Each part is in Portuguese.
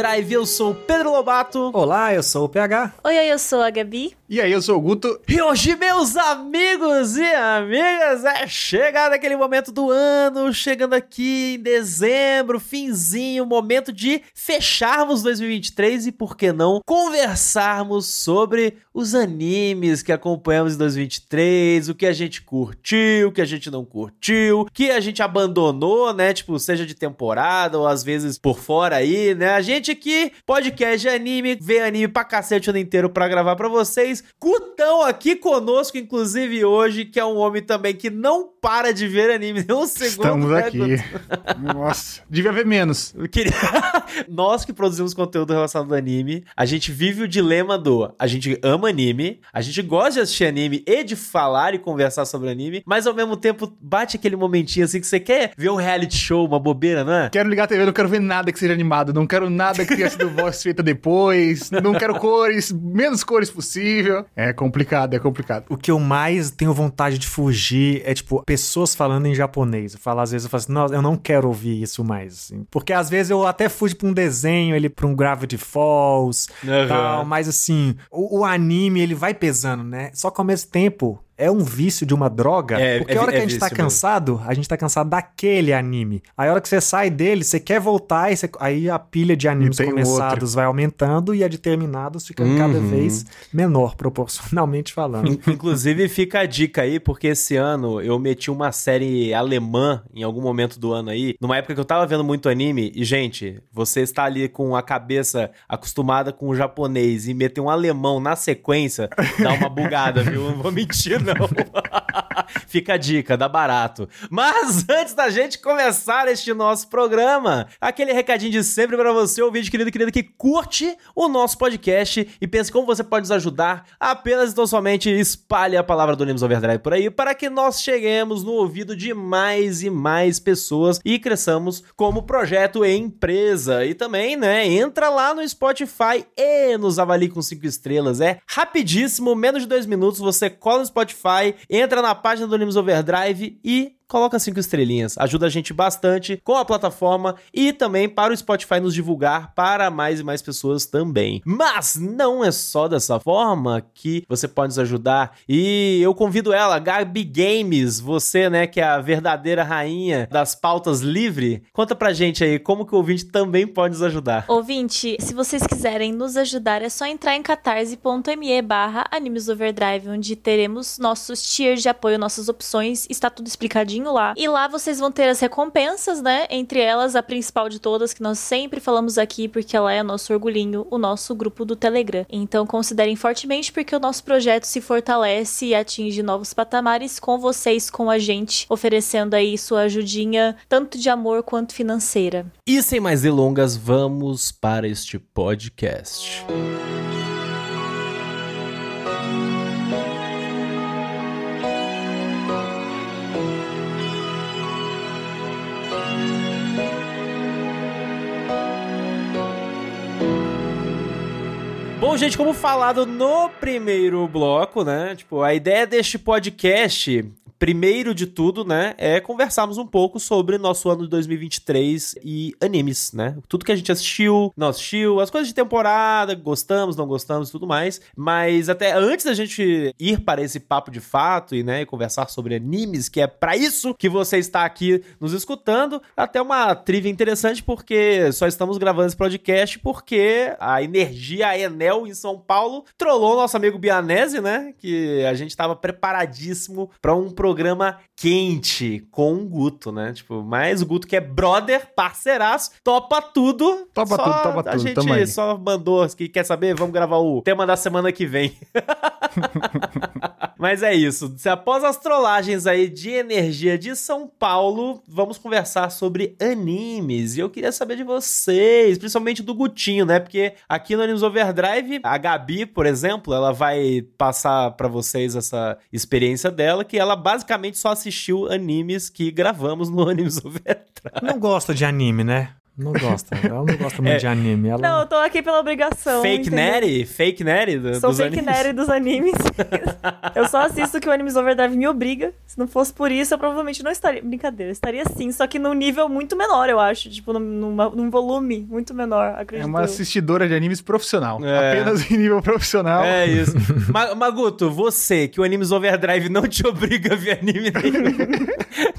Overdrive. Eu sou o Pedro Lobato. Olá, eu sou o PH. Oi, oi, eu sou a Gabi. E aí, eu sou o Guto. E hoje, meus amigos e amigas, é chegado aquele momento do ano, chegando aqui em dezembro, finzinho, momento de fecharmos 2023 e, por que não, conversarmos sobre os animes que acompanhamos em 2023, o que a gente curtiu, o que a gente não curtiu, o que a gente abandonou, né? Tipo, seja de temporada ou às vezes por fora aí, né? A gente aqui, podcast de anime, vê anime pra cacete o ano inteiro pra gravar pra vocês. Gutão aqui conosco, inclusive hoje, que é um homem também que não para de ver anime nem um segundo. Estamos né, aqui. Nossa, devia ver menos. Queria... Nós que produzimos conteúdo relacionado ao anime, a gente vive o dilema do a gente ama anime, a gente gosta de assistir anime e de falar e conversar sobre anime, mas ao mesmo tempo bate aquele momentinho assim que você quer ver um reality show, uma bobeira, não é? Quero ligar a TV, não quero ver nada que seja animado, não quero nada que tenha sido voz feita depois, não quero cores, menos cores possível. É complicado, é complicado. O que eu mais tenho vontade de fugir é, tipo, pessoas falando em japonês. Eu falo, às vezes, eu falo assim, nossa, eu não quero ouvir isso mais. assim. Porque às vezes eu até fujo pra um desenho, ele pra um Gravity Falls, Aham. tal, mas assim, o, o anime, ele vai pesando, né? Só que ao mesmo tempo. É um vício de uma droga. É, porque é a hora que a é gente tá vício mesmo. cansado, a gente tá cansado daquele anime. Aí a hora que você sai dele, você quer voltar, e você- aí a pilha de animes começados vai aumentando e a de terminados fica cada Uhum. vez menor, proporcionalmente falando. In- Inclusive, fica a dica aí, porque esse ano eu meti uma série alemã em algum momento do ano aí, numa época que eu tava vendo muito anime, e, gente, você está ali com a cabeça acostumada com o japonês e meter um alemão na sequência, dá uma bugada, viu? Não vou mentir, não. no. Fica a dica, dá barato. Mas antes da gente começar este nosso programa, aquele recadinho de sempre pra você, ouvinte querido e querida, que curte o nosso podcast e pense como você pode nos ajudar. Apenas e tão somente espalhe a palavra do Animes Overdrive por aí para que nós cheguemos no ouvido de mais e mais pessoas e cresçamos como projeto e empresa. E também, né, entra lá no Spotify e nos avalie com cinco estrelas. É rapidíssimo, menos de dois minutos, você cola no Spotify, entra na página do Animes Overdrive e coloca cinco estrelinhas. Ajuda a gente bastante com a plataforma e também para o Spotify nos divulgar para mais e mais pessoas também. Mas não é só dessa forma que você pode nos ajudar. E eu convido ela, Gabi Games, você, né, que é a verdadeira rainha das pautas livre. Conta pra gente aí como que o ouvinte também pode nos ajudar. Ouvinte, se vocês quiserem nos ajudar, é só entrar em catarse.me barra Animes Overdrive, onde teremos nossos tiers de apoio, nossas opções, está tudo explicadinho lá. E lá vocês vão ter as recompensas, né? Entre elas, a principal de todas, que nós sempre falamos aqui, porque ela é nosso orgulhinho, o nosso grupo do Telegram. Então considerem fortemente, porque o nosso projeto se fortalece e atinge novos patamares com vocês, com a gente, oferecendo aí sua ajudinha, tanto de amor quanto financeira. E sem mais delongas, vamos para este podcast. Bom, gente, como falado no primeiro bloco, né? Tipo, a ideia deste podcast, primeiro de tudo, né, é conversarmos um pouco sobre nosso ano de 2023 e animes, né? Tudo que a gente assistiu, não assistiu, as coisas de temporada, gostamos, não gostamos e tudo mais. Mas até antes da gente ir para esse papo de fato e, né, conversar sobre animes, que é para isso que você está aqui nos escutando, até uma trivia interessante porque só estamos gravando esse podcast porque a energia Enel em São Paulo trollou nosso amigo Bianese, né? Que a gente estava preparadíssimo para um programa quente com o Guto, né? Tipo, mas o Guto que é brother, parceiraço, topa tudo. Topa Só tudo, topa A tudo, tamo gente só mandou que quer saber, vamos gravar o tema da semana que vem. Mas é isso. Após as trollagens aí de energia de São Paulo, vamos conversar sobre animes. E eu queria saber de vocês, principalmente do Gutinho, né? Porque aqui no Animes Overdrive, a Gabi, por exemplo, ela vai passar pra vocês essa experiência dela, que ela basicamente só assistiu animes que gravamos no Animes Overdrive. Não gosta de anime, né? Não gosta. Ela não gosta muito É. de anime. Ela... Não, eu tô aqui pela obrigação. Fake entendeu? Neri? Fake Neri do, Sou dos fake animes? dos animes. eu só assisto o que o Animes Overdrive me obriga. Se não fosse por isso, eu provavelmente não estaria. Brincadeira, eu estaria sim, só que num nível muito menor, eu acho. Tipo, num, numa- num volume muito menor, É acredito. uma eu. assistidora de animes profissional. É. Apenas em nível profissional. É isso. Ma- Maguto, você, que o Animes Overdrive não te obriga a ver anime nenhum.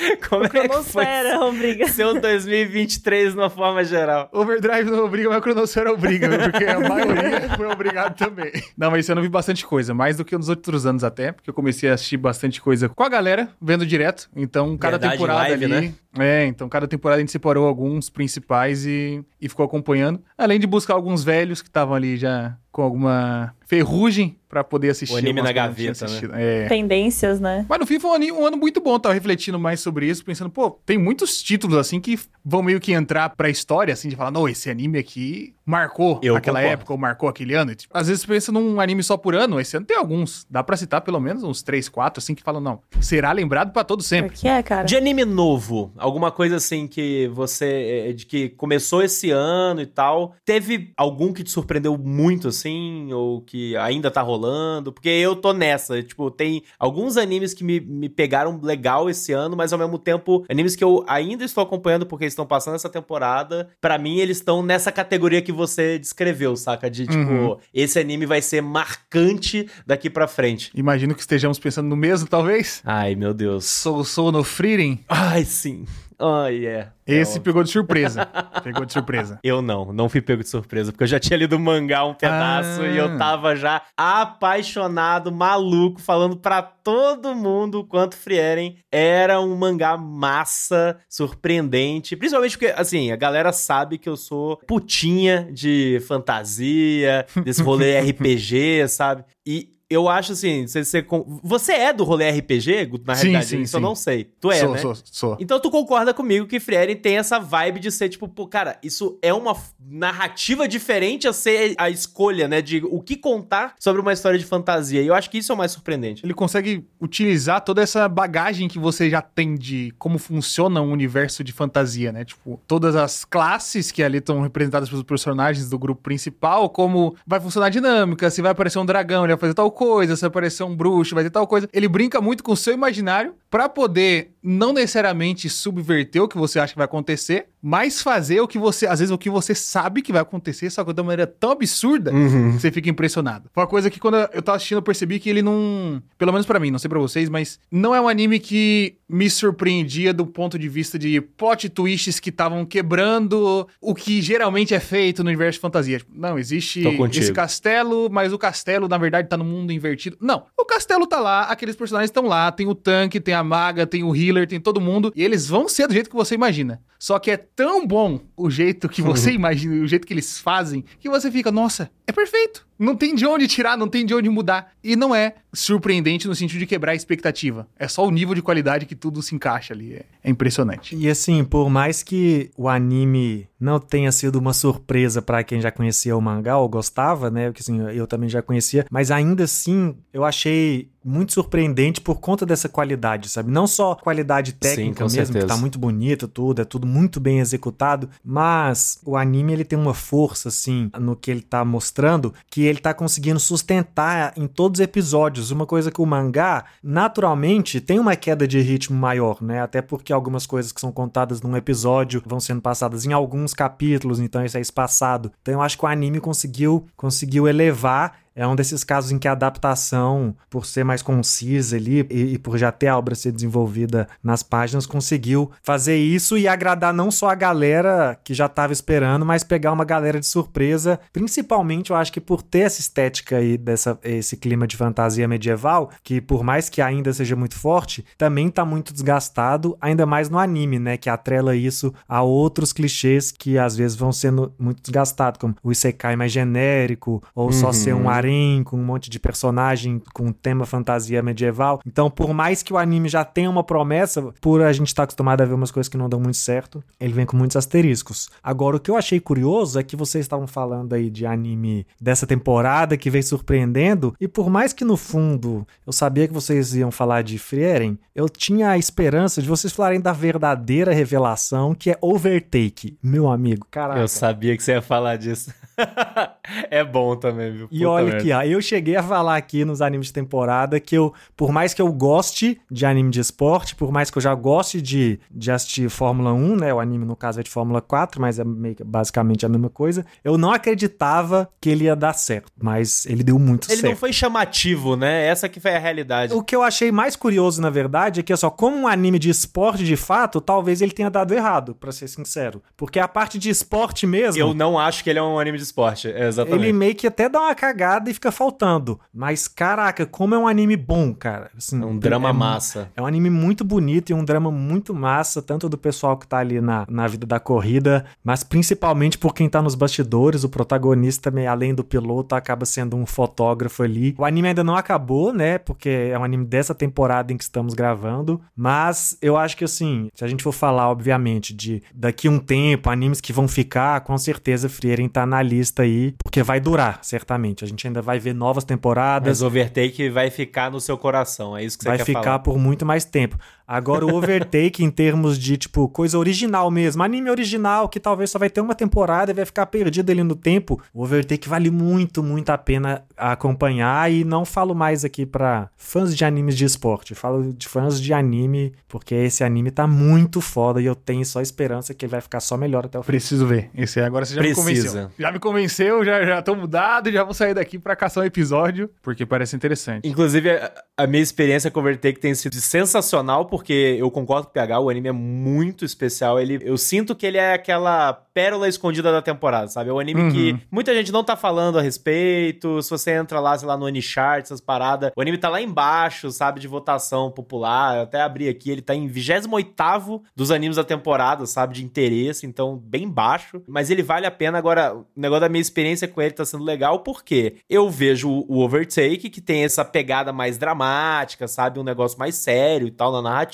Como é que foi Cronosfera obriga. seu 2023 de uma forma geral? Overdrive não obriga, mas a Cronosfera obriga, porque a maioria foi obrigado também. Não, mas esse ano eu vi bastante coisa, mais do que nos outros anos até, porque eu comecei a assistir bastante coisa com a galera, vendo direto. Então, cada Verdade, temporada live, ali. né? É, então cada temporada a gente separou alguns principais e, e ficou acompanhando. Além de buscar alguns velhos que estavam ali já com alguma ferrugem pra poder assistir. O anime na gaveta, né? É. Tendências, né? Mas no fim foi um um ano muito bom, tava refletindo mais sobre isso, pensando, pô, tem muitos títulos assim que vão meio que entrar pra história, assim, de falar, não, esse anime aqui marcou Eu aquela concordo. época ou marcou aquele ano. Tipo, às vezes você pensa num anime só por ano, esse ano tem alguns. Dá pra citar pelo menos uns três, quatro, assim, que falam, não, será lembrado pra todo O sempre. que é, cara? De anime novo, alguma coisa assim que você. eh, de que começou esse ano e tal. Teve algum que te surpreendeu muito, assim? Ou que ainda tá rolando? Porque eu tô nessa. Tipo, tem alguns animes que me, me pegaram legal esse ano, mas ao mesmo tempo, animes que eu ainda estou acompanhando porque estão passando essa temporada. Pra mim, eles estão nessa categoria que você descreveu, saca? De tipo, Uhum. esse anime vai ser marcante daqui pra frente. Imagino que estejamos pensando no mesmo, talvez. Ai, meu Deus. Sou Sou no Freedom. Ai, sim. Ai, é. Esse É, pegou de surpresa. pegou de surpresa. Eu não, não fui pego de surpresa, porque eu já tinha lido o mangá um pedaço Ah. e eu tava já apaixonado, maluco, falando pra todo mundo o quanto Frieren era um mangá massa, surpreendente. Principalmente porque, assim, a galera sabe que eu sou putinha de fantasia, desse rolê RPG, sabe? E. Eu acho assim, você, você, você é do rolê RPG, Guto, na Sim, realidade? sim, Isso eu sim. não sei. Tu é, sou, né? sou, sou. Então tu concorda comigo que Frieren tem essa vibe de ser tipo, pô, cara, isso é uma narrativa diferente a ser a escolha, né, de o que contar sobre uma história de fantasia. E eu acho que isso é o mais surpreendente. Ele consegue utilizar toda essa bagagem que você já tem de como funciona um universo de fantasia, né? Tipo, todas as classes que ali estão representadas pelos personagens do grupo principal, como vai funcionar a dinâmica, se vai aparecer um dragão, ele vai fazer tal coisa, se aparecer um bruxo, vai ter tal coisa. Ele brinca muito com o seu imaginário pra poder não necessariamente subverter o que você acha que vai acontecer, mas fazer o que você, às vezes o que você sabe que vai acontecer, só que de uma maneira tão absurda Uhum. você fica impressionado. Foi uma coisa que quando eu tava assistindo eu percebi que ele não, pelo menos pra mim, não sei pra vocês, mas não é um anime que me surpreendia do ponto de vista de plot twists que estavam quebrando o que geralmente é feito no universo de fantasia. Tipo, não, existe esse castelo, mas o castelo na verdade tá no mundo invertido. Não, o castelo tá lá, aqueles personagens estão lá, tem o tanque, tem a maga, tem o healer, tem todo mundo, e eles vão ser do jeito que você imagina. Só que é tão bom o jeito que você imagina, o jeito que eles fazem, que você fica, nossa, é perfeito. Não tem de onde tirar, não tem de onde mudar. E não é surpreendente no sentido de quebrar a expectativa. É só o nível de qualidade que tudo se encaixa ali. É, é impressionante. E assim, por mais que o anime não tenha sido uma surpresa pra quem já conhecia o mangá ou gostava, né? Porque assim, eu também já conhecia, mas ainda assim eu achei muito surpreendente por conta dessa qualidade, sabe? Não só qualidade técnica com mesmo, certeza. que tá muito bonito tudo, é tudo muito bem executado, mas o anime ele tem uma força assim no que ele tá mostrando, que ele tá conseguindo sustentar em todos os episódios, uma coisa que o mangá naturalmente tem uma queda de ritmo maior, né? Até porque algumas coisas que são contadas num episódio vão sendo passadas em alguns capítulos, então isso é espaçado. Então eu acho que o anime conseguiu conseguiu elevar é um desses casos em que a adaptação, por ser mais concisa ali e, e por já ter a obra ser desenvolvida nas páginas, conseguiu fazer isso e agradar não só a galera que já estava esperando, mas pegar uma galera de surpresa. Principalmente, eu acho que por ter essa estética aí, dessa, esse clima de fantasia medieval, que por mais que ainda seja muito forte, também tá muito desgastado, ainda mais no anime, né? Que atrela isso a outros clichês que às vezes vão sendo muito desgastados, como o Isekai mais genérico, ou só Uhum. ser um harém, com um monte de personagem com tema fantasia medieval. Então, por mais que o anime já tenha uma promessa, por a gente estar tá acostumado a ver umas coisas que não dão muito certo, ele vem com muitos asteriscos. Agora, o que eu achei curioso é que vocês estavam falando aí de anime dessa temporada que vem surpreendendo, e por mais que no fundo eu sabia que vocês iam falar de Frieren, eu tinha a esperança de vocês falarem da verdadeira revelação que é Overtake, meu amigo. Caraca. Eu sabia que você ia falar disso. é bom também, viu? Puta e olha aqui, ó, eu cheguei a falar aqui nos animes de temporada que eu, por mais que eu goste de anime de esporte, por mais que eu já goste de, de assistir Fórmula 1, né? O anime, no caso, é de Fórmula 4, mas é meio, basicamente a mesma coisa. Eu não acreditava que ele ia dar certo, mas ele deu muito ele certo. Ele não foi chamativo, né? Essa que foi a realidade. O que eu achei mais curioso, na verdade, é que, só, como um anime de esporte de fato, talvez ele tenha dado errado, para ser sincero. Porque a parte de esporte mesmo. Eu não acho que ele é um anime de esporte, exatamente. Ele meio que até dá uma cagada e fica faltando. Mas, caraca, como é um anime bom, cara. Assim, é um drama é, massa. É um anime muito bonito e um drama muito massa, tanto do pessoal que tá ali na, na vida da corrida, mas principalmente por quem tá nos bastidores. O protagonista, além do piloto, acaba sendo um fotógrafo ali. O anime ainda não acabou, né? Porque é um anime dessa temporada em que estamos gravando. Mas eu acho que, assim, se a gente for falar, obviamente, de daqui um tempo, animes que vão ficar, com certeza Frieren tá na lista aí, porque vai durar, certamente. A gente ainda vai ver novas temporadas. Mas Overtake vai ficar no seu coração, é isso que você vai quer falar. Vai ficar por muito mais tempo. Agora, o Overtake, em termos de, tipo, coisa original mesmo, anime original, que talvez só vai ter uma temporada e vai ficar perdido ali no tempo, o Overtake vale muito, muito a pena acompanhar. E não falo mais aqui para fãs de animes de esporte, falo de fãs de anime, porque esse anime tá muito foda e eu tenho só esperança que ele vai ficar só melhor até o final. Preciso ver. Esse aí agora você já Precisa. me convenceu. Já me convenceu, já, já tô mudado, já vou sair daqui pra caçar um episódio, porque parece interessante. Inclusive, a, a minha experiência com o Overtake tem sido sensacional, porque porque eu concordo com o PH, o anime é muito especial. Ele, eu sinto que ele é aquela pérola escondida da temporada, sabe? É um anime uhum. que muita gente não tá falando a respeito. Se você entra lá, sei lá, no Anychart, essas paradas, o anime tá lá embaixo, sabe, de votação popular. Eu até abri aqui, ele tá em 28 dos animes da temporada, sabe, de interesse, então bem baixo. Mas ele vale a pena. Agora, o negócio da minha experiência com ele tá sendo legal porque eu vejo o Overtake, que tem essa pegada mais dramática, sabe? Um negócio mais sério e tal na narrativa.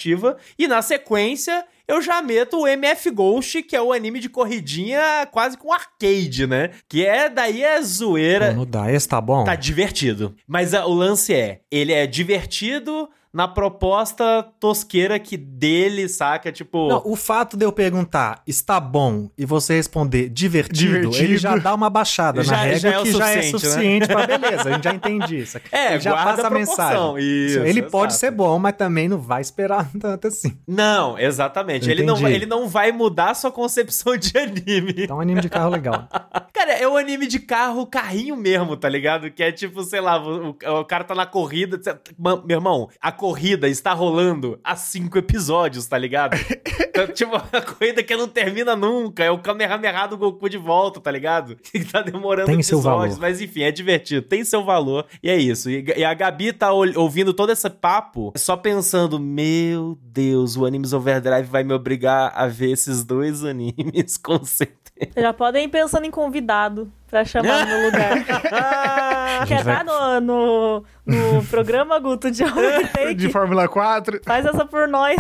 E na sequência, eu já meto o MF Ghost, que é o anime de corridinha quase com arcade, né? Que é daí é zoeira. No DICE tá bom. Tá divertido. Mas a, o lance é, ele é divertido, na proposta tosqueira que dele, saca? Tipo. Não, o fato de eu perguntar está bom e você responder divertido, divertido. ele já dá uma baixada já, na regra já é que já é suficiente né? pra beleza. A gente já entende isso. É, ele já passa a, mensagem. Isso, ele exato. pode ser bom, mas também não vai esperar tanto assim. Não, exatamente. Ele não, ele não vai mudar a sua concepção de anime. É um anime de carro legal. cara, é um anime de carro, carrinho mesmo, tá ligado? Que é tipo, sei lá, o, o cara tá na corrida. Meu irmão, a corrida corrida está rolando há cinco episódios, tá ligado? então, tipo, a corrida que não termina nunca. É o Kamehameha do Goku de volta, tá ligado? Que tá demorando tem episódios. Seu valor. Mas enfim, é divertido. Tem seu valor. E é isso. E, e a Gabi tá ouvindo todo esse papo só pensando: Meu Deus, o Animes Overdrive vai me obrigar a ver esses dois animes, com certeza. Já podem ir pensando em convidado pra chamar no lugar. Quer estar no, no, no, programa, Guto, de Overtake? De Fórmula 4? Faz essa por nós.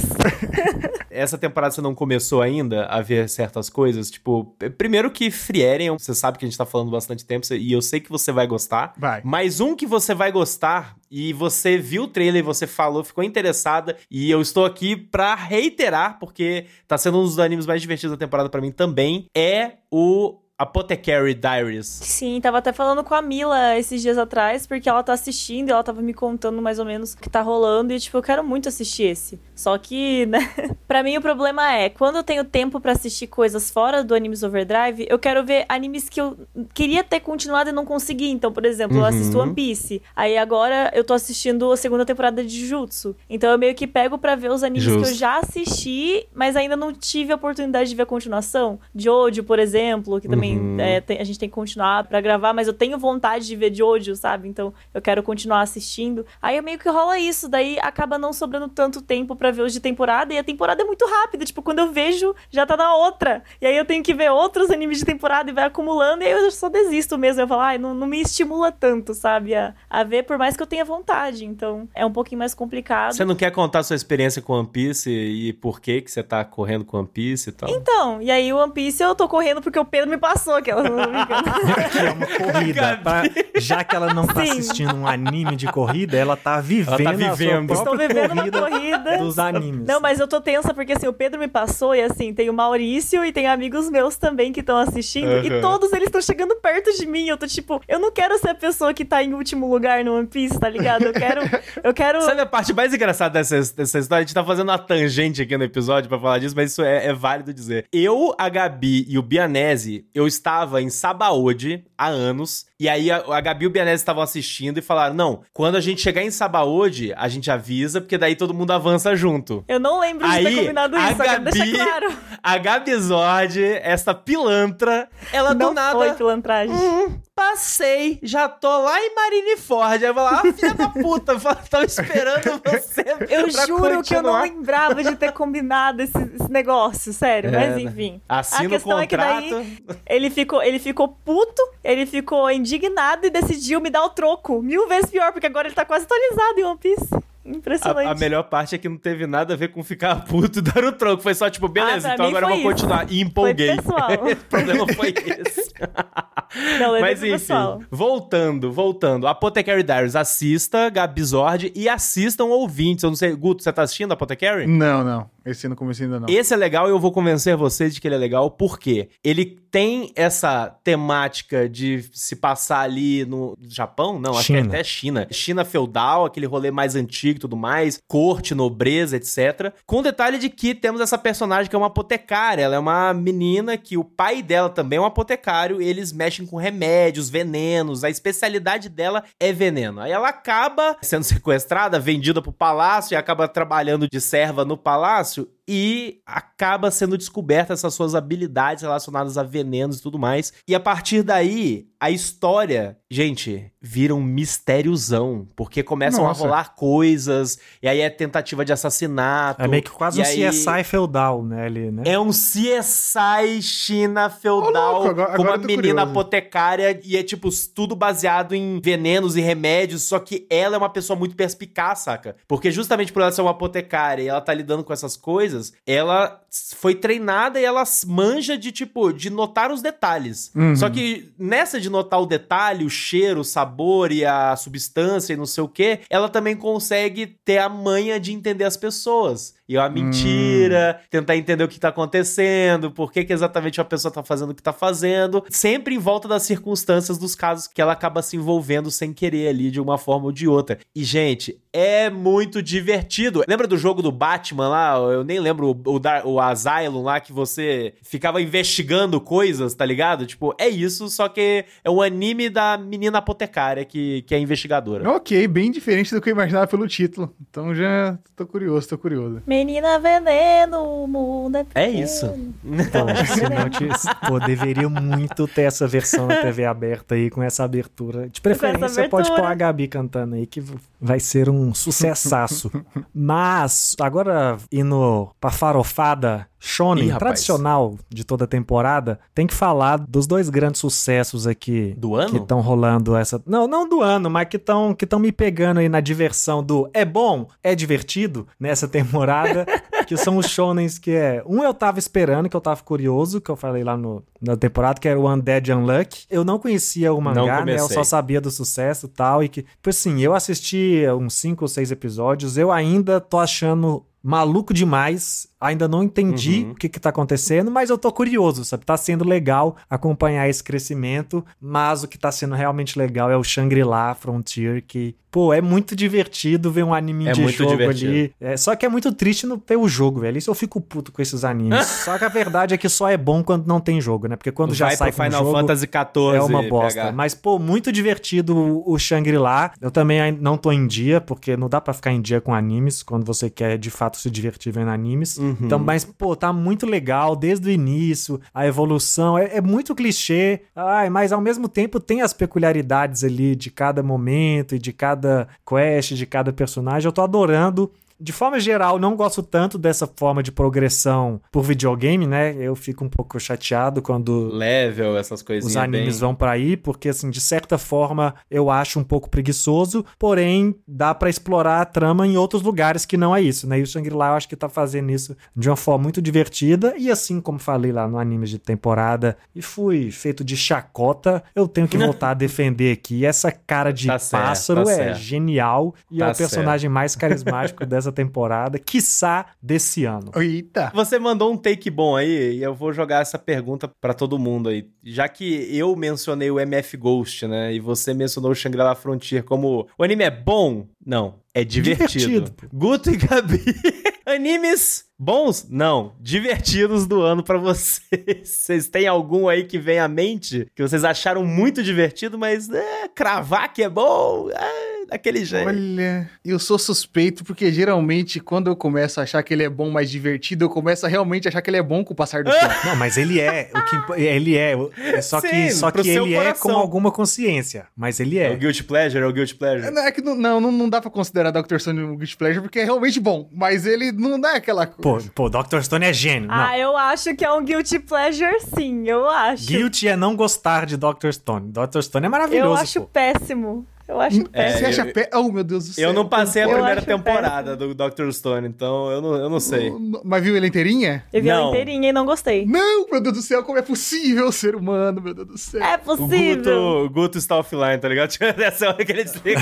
essa temporada você não começou ainda a ver certas coisas? Tipo, primeiro que Frieren, você sabe que a gente tá falando bastante tempo e eu sei que você vai gostar. Vai. Mas um que você vai gostar e você viu o trailer e você falou, ficou interessada e eu estou aqui pra reiterar, porque tá sendo um dos animes mais divertidos da temporada para mim também, é o Apothecary Diaries. Sim, tava até falando com a Mila esses dias atrás, porque ela tá assistindo e ela tava me contando mais ou menos o que tá rolando. E, tipo, eu quero muito assistir esse. Só que, né? pra mim, o problema é, quando eu tenho tempo para assistir coisas fora do Animes Overdrive, eu quero ver animes que eu queria ter continuado e não consegui. Então, por exemplo, uhum. eu assisto One Piece. Aí agora eu tô assistindo a segunda temporada de Jutsu. Então eu meio que pego para ver os animes Justo. que eu já assisti, mas ainda não tive a oportunidade de ver a continuação. Jojo, por exemplo, que também Uhum. é, tem- a gente tem que continuar pra gravar, mas eu tenho vontade de ver Jojo, sabe? Então eu quero continuar assistindo. Aí meio que rola isso, daí acaba não sobrando tanto tempo pra ver os de temporada, e a temporada é muito rápida. Tipo, quando eu vejo, já tá na outra. E aí eu tenho que ver outros animes de temporada e vai acumulando, e aí eu só desisto mesmo. Eu falo, ai, não, não me estimula tanto, sabe? A, a ver, por mais que eu tenha vontade. Então é um pouquinho mais complicado. Você não quer contar sua experiência com One Piece e por que que você tá correndo com One Piece e tal? Então, e aí o One Piece eu tô correndo porque o Pedro me passou aquela. Que é uma corrida. pra- já que ela não tá Sim. assistindo um anime de corrida, ela tá vivendo, Ela tá a sua vivendo. Estou vivendo uma corrida corrida. Dos animes. Não, mas eu tô tensa porque assim, o Pedro me passou e assim, tem o Maurício e tem amigos meus também que estão assistindo Aham. e todos eles estão chegando perto de mim. Eu tô tipo, eu não quero ser a pessoa que tá em último lugar no One Piece, tá ligado? Eu quero. Eu quero. Sabe a parte mais engraçada dessa, dessa história? A gente tá fazendo uma tangente aqui no episódio pra falar disso, mas isso é, é válido dizer. Eu, a Gabi e o Bianese, eu estava em Sabaody há anos, e aí a, a Gabi e o Bianese estavam assistindo e falaram, não, quando a gente chegar em Sabaody, a gente avisa, porque daí todo mundo avança junto. Eu não lembro de ter Aí, combinado a isso, deixar Gabi- claro. A Gabi Zord, essa pilantra, ela não do nada... foi pilantragem. Hum, passei, já tô lá em Marineford. Aí eu vou lá, ah, filha da puta, tava esperando você. Eu juro que eu não continuar. lembrava de ter combinado esse, esse negócio, sério. É, mas né? enfim. Assina a o questão é que daí ele ficou, ele ficou puto, ele ficou indignado e decidiu me dar o troco. Mil vezes pior, porque agora ele tá quase atualizado em One Piece. Impressionante. A, a melhor parte é que não teve nada a ver com ficar puto e dar o troco. Foi só tipo, beleza, Ah, então agora eu vou isso. continuar. E empolguei. Foi pessoal. o problema foi esse. Não, levei Mas enfim, pessoal. voltando, voltando. Apothecary Diaries, assista Gabi Zord e assistam ouvintes. Eu não sei, Guto, você tá assistindo Apothecary? Não, não. Esse não comecei ainda não. Esse é legal e eu vou convencer vocês de que ele é legal, porque ele tem essa temática de se passar ali no Japão, não, acho que é China. até China. China feudal, aquele rolê mais antigo e tudo mais, corte, nobreza, etc. Com o detalhe de que temos essa personagem que é uma apotecária, ela é uma menina que o pai dela também é um apotecário, e eles mexem com remédios, venenos, a especialidade dela é veneno. Aí ela acaba sendo sequestrada, vendida pro palácio e acaba trabalhando de serva no palácio su- e acaba sendo descoberta essas suas habilidades relacionadas a venenos e tudo mais. E a partir daí, a história, gente, vira um mistériozão, porque começam Nossa. a rolar coisas, e aí é tentativa de assassinato. É meio que quase um aí- CSI feudal, né, ali, né? é um CSI China feudal louco, agora- com agora uma menina curioso. apotecária e é tipo tudo baseado em venenos e remédios, só que ela é uma pessoa muito perspicaz, saca? Porque justamente por ela ser uma apotecária e ela tá lidando com essas coisas, ela foi treinada e ela manja de tipo de notar os detalhes. Uhum. Só que nessa de notar o detalhe, o cheiro, o sabor e a substância e não sei o que, ela também consegue ter a manha de entender as pessoas. E é uma mentira, tentar entender o que tá acontecendo, por que, que exatamente uma pessoa tá fazendo o que tá fazendo, sempre em volta das circunstâncias dos casos que ela acaba se envolvendo sem querer ali de uma forma ou de outra. E, gente, é muito divertido. Lembra do jogo do Batman lá? Eu nem lembro o, o, Dar- o Asylum lá, que você ficava investigando coisas, tá ligado? Tipo, é isso, só que é o anime da menina apotecária que, que é investigadora. Ok, bem diferente do que eu imaginava pelo título. Então já tô curioso, tô curioso. Menina veneno, o mundo é É pequeno. isso. Então, se não te... Pô, deveria muito ter essa versão da TV aberta aí, com essa abertura. De preferência, abertura. pode pôr a Gabi cantando aí, que vai ser um sucessaço. Mas, agora indo pra farofada shonen, Ih, tradicional de toda temporada, tem que falar dos dois grandes sucessos aqui. Do ano? Que estão rolando essa. Não, não do ano, mas que estão que tão me pegando aí na diversão do é bom, é divertido nessa temporada. que são os shonens que é. Um eu tava esperando, que eu tava curioso, que eu falei lá no, na temporada, que era o Undead Unluck. Eu não conhecia o mangá, né? Eu só sabia do sucesso e tal. E que, tipo assim, eu assisti uns cinco ou seis episódios, eu ainda tô achando maluco demais. Ainda não entendi Uhum. o que que tá acontecendo, mas eu tô curioso, sabe? Tá sendo legal acompanhar esse crescimento, mas o que tá sendo realmente legal é o Shangri-La Frontier, que pô, é muito divertido ver um anime É de jogo divertido. ali. É, só que é muito triste no ter o jogo, velho. Isso eu fico puto com esses animes. só que a verdade é que só é bom quando não tem jogo, né? Porque quando já Vai sai pro com Final jogo, Fantasy XIV. é uma bosta. Mas, pô, muito divertido o, Shangri-La. Eu também não tô em dia, porque não dá pra ficar em dia com animes quando você quer de fato se divertir vendo animes. Uhum. Então, mas, pô, tá muito legal desde o início, a evolução. É, é muito clichê, ai, mas ao mesmo tempo tem as peculiaridades ali de cada momento e de cada quest, de cada personagem. Eu tô adorando. De forma geral, não gosto tanto dessa forma de progressão por videogame, né? Eu fico um pouco chateado quando Level, essas coisinhas. os animes bem... vão pra aí, porque assim, de certa forma eu acho um pouco preguiçoso, porém dá pra explorar a trama em outros lugares que não é isso, né? E o Shangri-La eu acho que tá fazendo isso de uma forma muito divertida e assim como falei lá no anime de temporada e fui feito de chacota, eu tenho que voltar a defender aqui essa cara de Tá certo, pássaro tá é certo. genial e é Tá o personagem mais carismático dessa temporada, quiçá desse ano. Eita. Você mandou um take bom aí e eu vou jogar essa pergunta pra todo mundo aí. Já que eu mencionei o MF Ghost, né? E você mencionou o Shangri-La Frontier como o anime é bom? Não, é divertido. Divertido. Guto e Gabi. Animes bons? Não, divertidos do ano pra vocês. Vocês têm algum aí que vem à mente que vocês acharam muito divertido, mas é, cravar que é bom? É, daquele jeito. Olha, eu sou suspeito porque geralmente quando eu começo a achar que ele é bom, mais divertido, eu começo a realmente achar que ele é bom com o passar do tempo. Não, mas ele é. O que, impo- ele é. o- é só Sim, que, só que ele é coração. com alguma consciência. Mas ele É o é. Guilty Pleasure, é o Guilty Pleasure. Não, é que não, não, não- dá pra considerar Dr. Stone um Guilty Pleasure porque é realmente bom, mas ele não é aquela Pô, coisa. pô, Dr. Stone é gênio. Ah, não. eu acho que é um guilty pleasure, sim, eu acho. Guilty é não gostar de Dr. Stone. Dr. Stone é maravilhoso. eu acho pô. péssimo. Eu acho É, Você acha pé? Oh, meu Deus do céu. Eu não passei a Eu primeira temporada do Dr. Stone, então eu não, eu não sei. Mas viu ele inteirinha? Eu vi ela Não. inteirinha e não gostei. Não, meu Deus do céu, como é possível ser humano, meu Deus do céu. É O possível. Guto, o Guto está offline, tá ligado? Essa hora que ele desliga.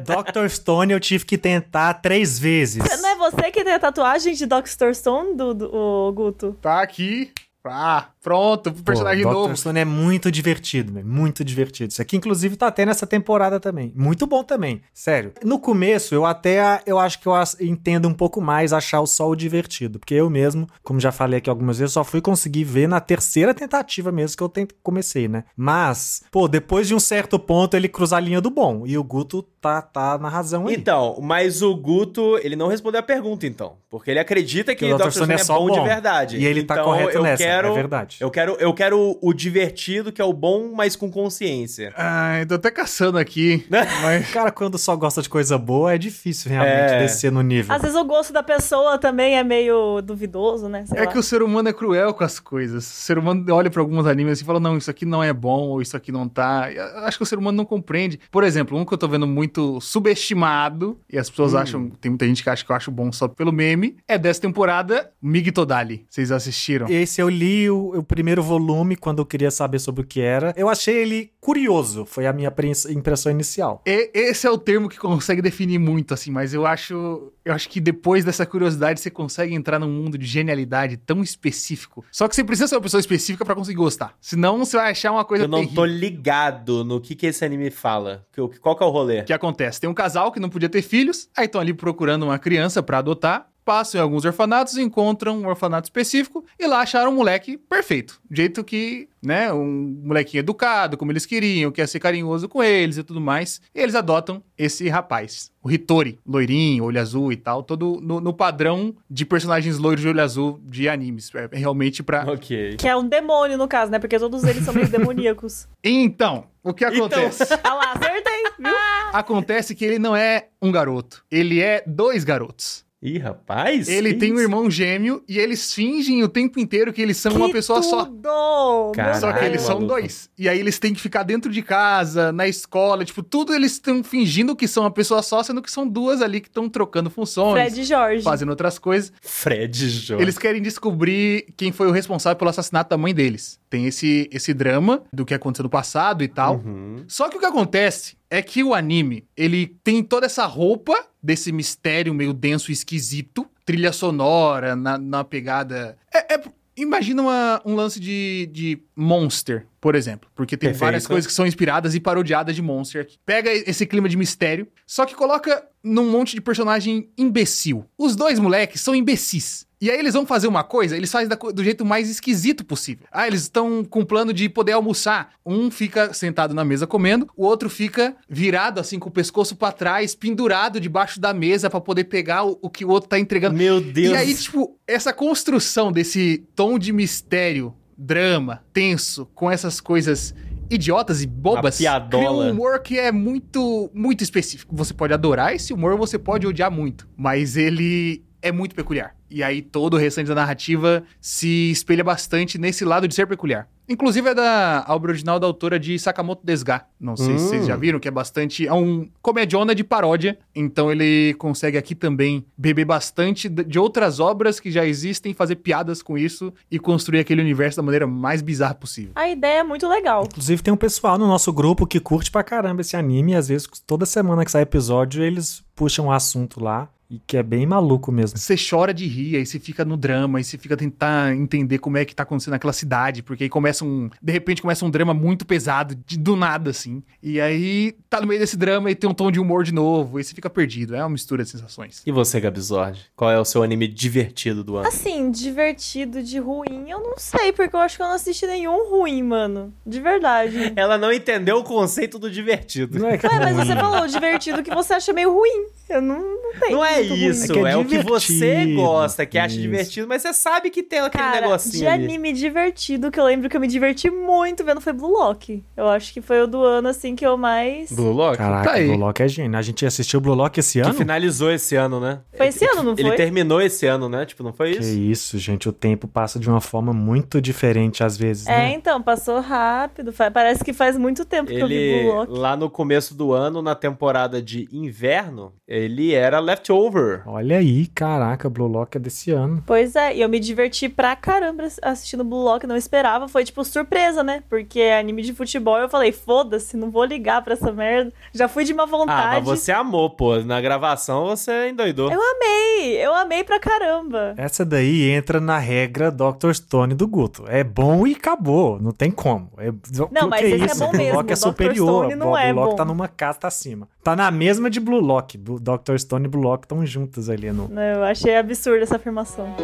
Dr. Stone eu tive que tentar três vezes. Não é você que tem a tatuagem de Dr. Stone, do, do o Guto? Tá aqui. Ah, pronto, personagem Pô, novo. Stone é muito divertido, velho, muito divertido. Isso aqui, inclusive, tá até nessa temporada também. Muito bom também, sério. No começo, eu até, eu acho que eu entendo um pouco mais achar o sol divertido, porque eu mesmo, como já falei aqui algumas vezes, só fui conseguir ver na terceira tentativa mesmo que eu comecei, né? Mas, pô, depois de um certo ponto, ele cruza a linha do bom, e o Guto tá, tá na razão aí. Então, mas o Guto, ele não respondeu a pergunta, então. Porque ele acredita que, Que o Dr. Stone é, só bom, de verdade. E ele tá Então, correto eu nessa, quero, é verdade. Eu quero, eu quero o divertido, que é o bom, mas com consciência. Ai, tô até caçando aqui. mas... Cara, quando só gosta de coisa boa, é difícil realmente É. descer no nível. Às vezes o gosto da pessoa também é meio duvidoso, né? Sei É lá. que o ser humano é cruel com as coisas. O ser humano olha pra alguns animes e fala: não, isso aqui não é bom, ou isso aqui não tá. Eu acho que o ser humano não compreende. Por exemplo, um que eu tô vendo muito subestimado, e as pessoas acham, tem muita gente que acha que eu acho bom só pelo meme, é dessa temporada, Mig Todali. Vocês assistiram? Esse eu li o, o primeiro volume quando eu queria saber sobre o que era. Eu achei ele curioso, foi a minha impressão inicial. E- esse é o termo que consegue definir muito, assim, mas eu acho. Eu acho que depois dessa curiosidade você consegue entrar num mundo de genialidade tão específico. Só que você precisa ser uma pessoa específica pra conseguir gostar. Senão você vai achar uma coisa Eu não terrível. tô ligado no que, que esse anime fala. Que- Qual que é o rolê? O que acontece? Tem um casal que não podia ter filhos, aí estão ali procurando uma criança pra adotar. Passam em alguns orfanatos, encontram um orfanato específico e lá acharam um moleque perfeito. Jeito que, né, um molequinho educado, como eles queriam, que ia ser carinhoso com eles e tudo mais. E eles adotam esse rapaz, o Hitori, loirinho, olho azul e tal, todo no, no padrão de personagens loiros de olho azul de animes. É realmente pra. Ok. Que é um demônio, no caso, né? Porque todos eles são meio demoníacos. Então, o que acontece? Ah lá, acertei, viu? Acontece que ele não é um garoto, ele é dois garotos. Ih, rapaz. Ele tem um isso? irmão gêmeo e eles fingem o tempo inteiro que eles são uma Que pessoa só. tudo! Caralho, Só que eles são maluco. dois. E aí eles têm que ficar dentro de casa, na escola, tipo, tudo eles estão fingindo que são uma pessoa só, sendo que são duas ali que estão trocando funções, Fred e Jorge. fazendo outras coisas. Fred Jorge. Eles querem descobrir quem foi o responsável pelo assassinato da mãe deles. Tem esse, esse drama do que aconteceu no passado e tal. Uhum. Só que o que acontece é que o anime, ele tem toda essa roupa desse mistério meio denso e esquisito, trilha sonora, na, na pegada... É, é- Imagina uma- um lance de, de Monster, por exemplo. Porque tem Perfeito. várias coisas que são inspiradas e parodiadas de Monster. Pega esse clima de mistério, só que coloca num monte de personagem imbecil. Os dois moleques são imbecis. E aí eles vão fazer uma coisa, eles fazem da do jeito mais esquisito possível. Ah, eles estão com o plano de poder almoçar. Um fica sentado na mesa comendo, o outro fica virado assim com o pescoço pra trás, pendurado debaixo da mesa pra poder pegar o, o que o outro tá entregando. Meu Deus. E aí, tipo, essa construção desse tom de mistério, drama, tenso, com essas coisas idiotas e bobas, cria um humor que é muito, muito específico. Você pode adorar esse humor, você pode odiar muito, mas ele é muito peculiar. E aí todo o restante da narrativa se espelha bastante nesse lado de ser peculiar. Inclusive é da obra original da autora de Sakamoto Desga. Não sei se Hum. vocês já viram, que é bastante. É um comediona de paródia. Então ele consegue aqui também beber bastante de outras obras que já existem, fazer piadas com isso e construir aquele universo da maneira mais bizarra possível. A ideia é muito legal. Inclusive, tem um pessoal no nosso grupo que curte pra caramba esse anime. E às vezes, toda semana que sai episódio, eles puxam um assunto lá. E que é bem maluco mesmo. Você chora de rir, aí você fica no drama, aí você fica tentar entender como é que tá acontecendo naquela cidade, porque aí começa um. De repente começa um drama muito pesado, de, do nada, assim. E aí tá no meio desse drama e tem um tom de humor de novo, e você fica perdido. É uma mistura de sensações. E você, Gabizord? Qual é o seu anime divertido do ano? Assim, divertido de ruim, eu não sei, porque eu acho que eu não assisti nenhum ruim, mano. De verdade. Ela não entendeu o conceito do divertido. Não é que Ué, mas você falou divertido que você acha meio ruim. Eu não, não tenho. Não é isso, É que é é, o que você divertido. gosta, que acha Isso. divertido, mas você sabe que tem aquele Cara, negocinho de ali. anime divertido que eu lembro que eu me diverti muito vendo foi Blue Lock. Eu acho que foi o do ano, assim, que eu mais. Blue Lock? Caraca, Tá aí. Blue Lock é gênio. A gente assistiu Blue Lock esse Que ano? finalizou esse ano, né? Foi esse ano, não Ele foi? terminou esse ano, né? Tipo, não foi Que isso? isso, gente. O tempo passa de uma forma muito diferente às vezes, É, né? então, passou rápido. Parece que faz muito tempo que eu vi Ele, Blue Lock. lá no começo do ano, na temporada de inverno, ele era leftover. Olha aí, caraca, Blue Lock é desse ano. Pois é, e eu me diverti pra caramba assistindo Blue Lock, não esperava. Foi tipo surpresa, né? Porque é anime de futebol. Eu falei, foda-se, não vou ligar pra essa merda. Já fui de má Ah, vontade. mas você amou, pô. Na gravação você endoidou. Eu amei, eu amei pra caramba. Essa daí entra na regra Dr. Stone do Guto. É bom e acabou. Não tem como. É, Não, mas esse é bom Blue mesmo. Lock é superior. Stone não Blue é Lock bom. tá numa casta acima. Tá na mesma de Blue Lock. Blue- Dr. Stone e Blue Lock estão juntas ali no. Eu achei absurda essa afirmação.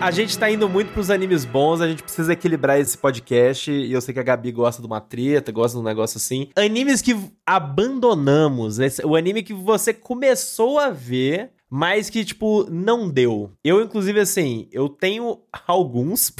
A gente tá indo muito pros animes bons, a gente precisa equilibrar esse podcast. E eu sei que a Gabi gosta de uma treta, gosta de um negócio assim. Animes que abandonamos, esse- o anime que você começou a ver, mas que, tipo, não deu. Eu, inclusive, assim, eu tenho alguns.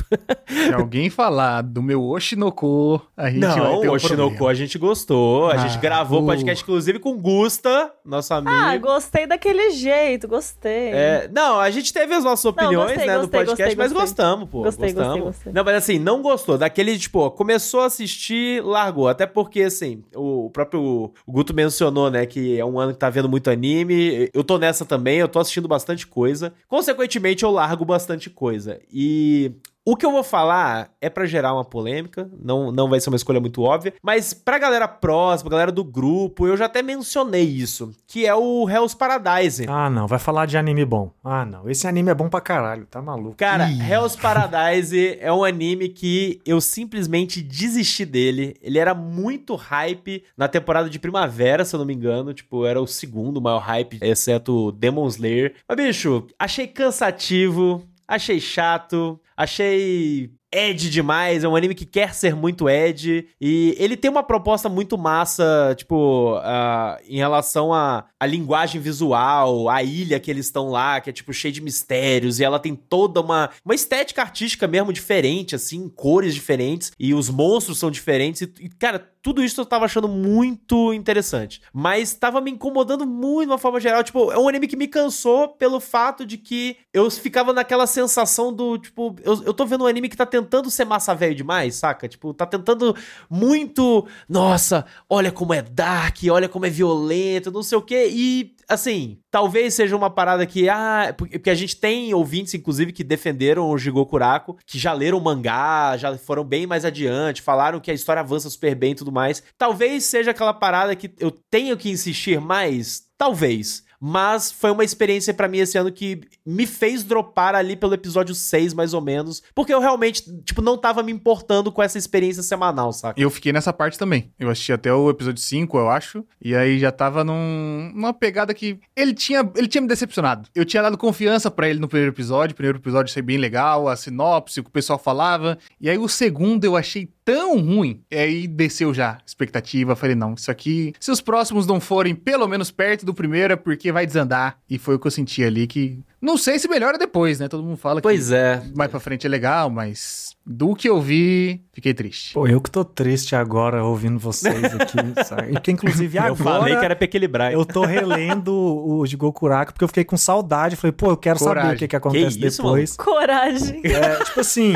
Se alguém falar do meu Oshinoko, a gente vai não, um o Shinoko problema. a gente gostou. A gente Ah, gravou uh. podcast, inclusive, com Gusta, nosso amigo. Ah, gostei daquele jeito, gostei. É, não, a gente teve as nossas opiniões, gostei, né, no gostei, podcast, gostei, mas gostei. gostamos, pô. Gostei, gostei, gostamos. gostei. Não, mas assim, não gostou. Daquele, tipo, começou a assistir, largou. Até porque, assim, o próprio o Guto mencionou, né, que é um ano que tá vendo muito anime. Eu tô nessa também, eu tô assistindo bastante coisa. Consequentemente, eu largo bastante coisa. E. O que eu vou falar é pra gerar uma polêmica, não, não vai ser uma escolha muito óbvia, mas pra galera próxima, galera do grupo, eu já até mencionei isso, que é o Hell's Paradise. Ah, não. Vai falar de anime bom. Ah, não. Esse anime é bom pra caralho. Tá maluco. Cara, Ih. Hell's Paradise é um anime que eu simplesmente desisti dele. Ele era muito hype na temporada de primavera, se eu não me engano. Tipo, era o segundo maior hype, exceto Demon Slayer. Mas, bicho, achei cansativo, achei chato, achei. Ed demais, é um anime que quer ser muito Ed. E ele tem uma proposta muito massa, tipo, ah, em relação à a, linguagem visual, a ilha que eles estão lá, que é tipo cheia de mistérios, e ela tem toda uma, uma estética artística mesmo diferente, assim, cores diferentes, e os monstros são diferentes. E, e, cara, tudo isso eu tava achando muito interessante. Mas tava me incomodando muito de uma forma geral. Tipo, é um anime que me cansou pelo fato de que eu ficava naquela sensação do, tipo, eu, eu tô vendo um anime que tá tentando ser massa velho demais, saca? Tipo, tá tentando muito. Nossa, olha como é dark, olha como é violento, não sei o quê. E assim, talvez seja uma parada que, ah, porque a gente tem ouvintes, inclusive, que defenderam o Jigokuraku, que já leram o mangá, já foram bem mais adiante, falaram que a história avança super bem e tudo mais. Talvez seja aquela parada que eu tenho que insistir mais, talvez. Mas foi uma experiência para mim esse ano que me fez dropar ali pelo episódio 6, mais ou menos. Porque eu realmente, tipo, não tava me importando com essa experiência semanal, saca? Eu fiquei nessa parte também. Eu assisti até o episódio 5, eu acho. E aí já tava num, numa pegada que ele tinha, ele tinha me decepcionado. Eu tinha dado confiança para ele no primeiro episódio. O primeiro episódio foi bem legal, a sinopse, o que o pessoal falava. E aí o segundo eu achei tão ruim. E aí desceu já expectativa. Falei, não, isso aqui, se os próximos não forem pelo menos perto do primeiro, é porque vai desandar. E foi o que eu senti ali que. Não sei se melhora depois, né? Todo mundo fala pois que é. mais pra frente é legal, mas do que eu vi, fiquei triste. Pô, eu que tô triste agora ouvindo vocês aqui, sabe? E que inclusive agora... Eu falei que era pra equilibrar. Eu tô relendo o de Gokuraku porque eu fiquei com saudade. Falei, pô, eu quero Coragem. saber o que, que acontece Que isso, depois. Coragem. É, tipo assim,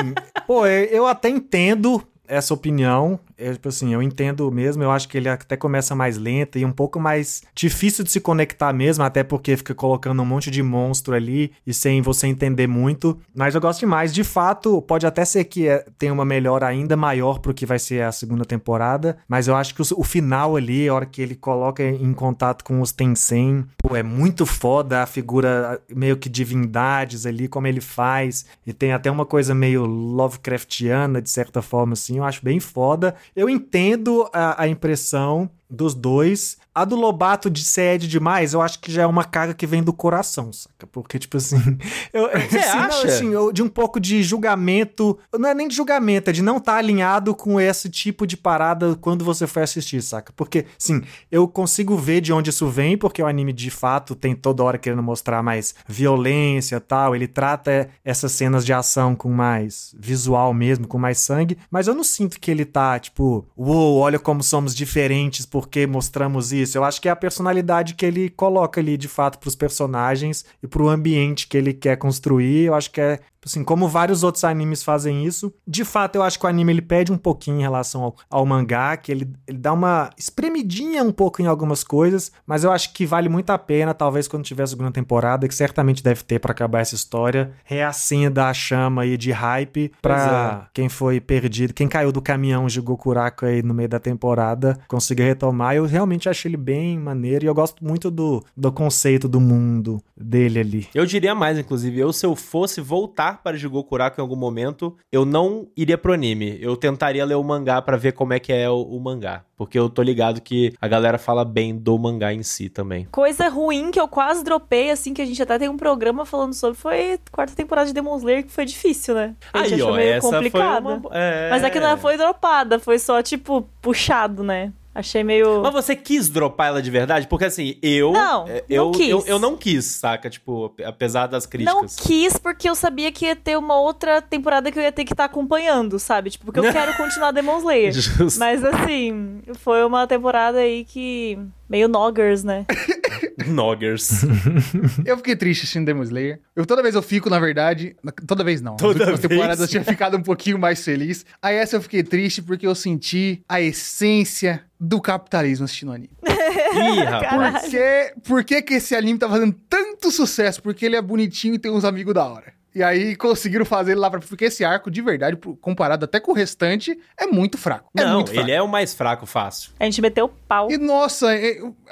pô, eu até entendo essa opinião. É, tipo assim, eu entendo mesmo. Eu acho que ele até começa mais lento e um pouco mais difícil de se conectar mesmo, até porque fica colocando um monte de monstro ali e sem você entender muito. Mas eu gosto demais. De fato, pode até ser que é, tenha uma melhora ainda maior pro que vai ser a segunda temporada. Mas eu acho que o, o final ali, a hora que ele coloca em contato com os Tensen, pô, é muito foda a figura meio que divindades ali, como ele faz. E tem até uma coisa meio Lovecraftiana, de certa forma, assim. Eu acho bem foda. Eu entendo a, a impressão dos dois. A do Lobato de ser Ed demais, eu acho que já é uma carga que vem do coração, saca? Porque, tipo assim. Eu, Você assim, não, acha? assim, eu- de um pouco de julgamento. Não é nem de julgamento, é de não estar alinhado com esse tipo de parada quando você foi assistir, saca? Porque, sim, eu consigo ver de onde isso vem, porque o anime de fato tem toda hora querendo mostrar mais violência e tal. Ele trata essas cenas de ação com mais visual mesmo, com mais sangue. Mas eu não sinto que ele tá, tipo, uou, olha como somos diferentes porque mostramos isso. Eu acho que é a personalidade que ele coloca ali, de fato, pros personagens e pro ambiente que ele quer construir. Eu acho que é assim, como vários outros animes fazem isso. De fato, eu acho que o anime ele pede um pouquinho em relação ao, ao mangá, que ele, ele dá uma espremidinha um pouco em algumas coisas, mas eu acho que vale muito a pena, talvez quando tiver a segunda temporada, que certamente deve ter pra acabar essa história, reacenda a chama aí de hype pra quem foi perdido, quem caiu do caminhão de Gokuraku aí no meio da temporada, consiga retomar. Eu realmente achei ele bem maneiro e eu gosto muito do, do conceito do mundo dele ali. Eu diria mais, inclusive, eu se eu fosse voltar para Jigokuraku em algum momento, eu não iria pro anime. Eu tentaria ler o mangá pra ver como é que é o, o mangá. Porque eu tô ligado que a galera fala bem do mangá em si também. Coisa ruim que eu quase dropei, assim, que a gente até tem um programa falando sobre, foi quarta temporada de Demon Slayer, que foi difícil, né? A gente Aí, achou ó, meio complicada. foi uma... É... Mas aqui não foi dropada, foi só, tipo, puxado, né? Achei meio. Mas você quis dropar ela de verdade? Porque assim, eu. Não, é, não eu, quis. Eu, eu não quis, saca? Tipo, apesar das Não críticas. quis porque eu sabia que ia ter uma outra temporada que eu ia ter que estar acompanhando, sabe? Tipo, porque eu quero continuar Demon Slayer. Justo. Mas assim, foi uma temporada aí que. meio noggers, né? Noggers. Eu fiquei triste assistindo Demon Slayer. Eu, toda vez eu fico, na verdade. Toda vez não. Toda vez. temporadas eu tinha ficado um pouquinho mais feliz. Aí essa eu fiquei triste porque eu senti a essência do capitalismo assistindo anime. Ih, rapaz. Por que, por que, que esse anime tá fazendo tanto sucesso? Porque ele é bonitinho e tem uns amigos da hora. E aí conseguiram fazer ele lá pra. Porque esse arco, de verdade, comparado até com o restante, é muito fraco. É Não, muito fraco. ele é o mais fraco, fácil. A gente meteu o pau. E nossa,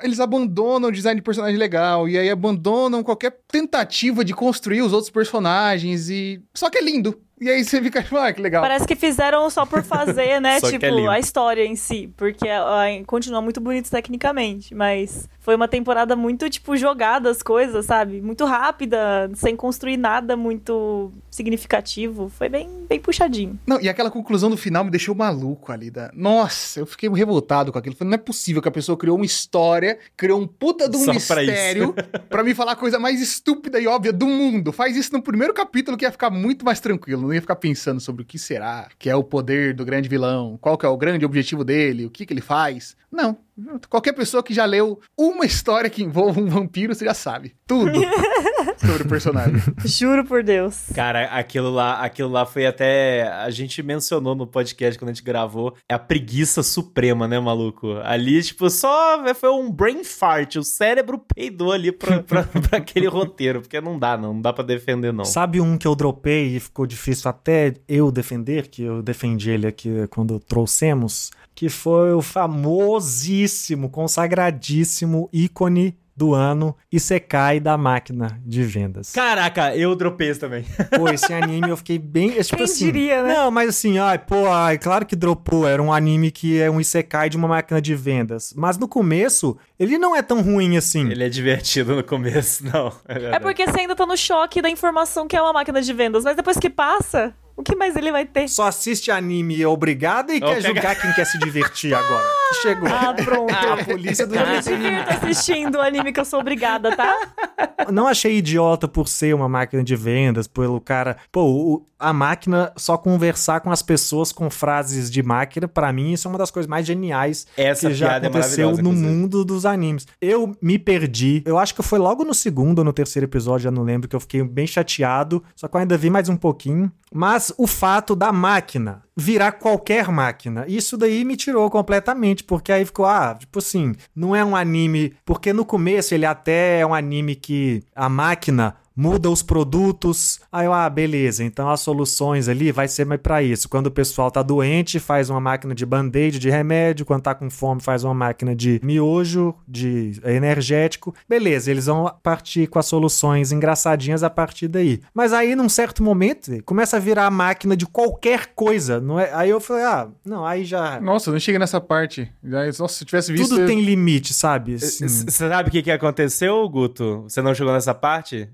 eles abandonam o design de personagem legal, e aí abandonam qualquer tentativa de construir os outros personagens, e. Só que é lindo. E aí você fica, ah, que legal. Parece que fizeram só por fazer, né? Só que tipo, é lindo. a história em si. Porque ah, continua muito bonito tecnicamente. Mas foi uma temporada muito, tipo, jogada as coisas, sabe? Muito rápida, sem construir nada muito significativo. Foi bem, bem puxadinho. Não, e aquela conclusão do final me deixou maluco ali. Da... Nossa, eu fiquei revoltado com aquilo. Falei, não é possível que a pessoa criou uma história, criou um puta de um Só pra mistério pra me falar a coisa mais estúpida e óbvia do mundo. Faz isso no primeiro capítulo que ia ficar muito mais tranquilo. Não ia ficar pensando sobre o que será, que é o poder do grande vilão, qual que é o grande objetivo dele, o que que ele faz. Não. Qualquer pessoa que já leu uma história que envolva um vampiro, você já sabe. Tudo. sobre o personagem. Juro por Deus. Cara, aquilo lá, aquilo lá foi até. A gente mencionou no podcast quando a gente gravou. É a preguiça suprema, né, maluco? Ali, tipo, só foi um brain fart. O cérebro peidou ali pra, pra, pra aquele roteiro. Porque não dá, não. Não dá pra defender, não. Sabe um que eu dropei e ficou difícil até eu defender, que eu defendi ele aqui quando trouxemos, que foi o famosíssimo, consagradíssimo ícone do ano Isekai da máquina de vendas. Caraca, eu dropei esse também. Pô, esse anime eu fiquei bem. Tipo Quem assim, diria, né? Não, mas assim, ai, pô, ai, claro que dropou. Era um anime que é um Isekai de uma máquina de vendas. Mas no começo, ele não é tão ruim assim. Ele é divertido no começo, não. É porque você ainda tá no choque da informação que é uma máquina de vendas, mas depois que passa, o que mais ele vai ter? Só assiste anime obrigado e Ó, quer pega- julgar quem quer se divertir agora. Que chegou. Ah, pronto. A polícia do Eu me divirto assistindo o anime que eu sou obrigada, tá? não achei idiota por ser uma máquina de vendas, pelo cara. Pô, o- a máquina só conversar com as pessoas com frases de máquina, pra mim, isso é uma das coisas mais geniais Essa que já é aconteceu maravilhosa, no inclusive. mundo dos animes. Eu me perdi. Eu acho que foi logo no segundo ou no terceiro episódio, já não lembro, que eu fiquei bem chateado. Só que eu ainda vi mais um pouquinho. Mas o fato da máquina virar qualquer máquina, isso daí me tirou completamente, porque aí ficou, ah, tipo assim, não é um anime. Porque no começo ele até é um anime que a máquina muda os produtos. Aí eu, ah, beleza, então as soluções ali vai ser mais pra isso. Quando o pessoal tá doente, faz uma máquina de band-aid, de remédio. Quando tá com fome, faz uma máquina de miojo, de energético. Beleza, eles vão partir com as soluções engraçadinhas a partir daí. Mas aí, num certo momento, começa a virar a máquina de qualquer coisa. Não é? Aí eu falei, ah, não, aí já. Nossa, não cheguei nessa parte. Nossa, se eu tivesse visto. Tudo eu- tem limite, sabe? Assim, Você sabe o que, que aconteceu, Guto? Você não chegou nessa parte?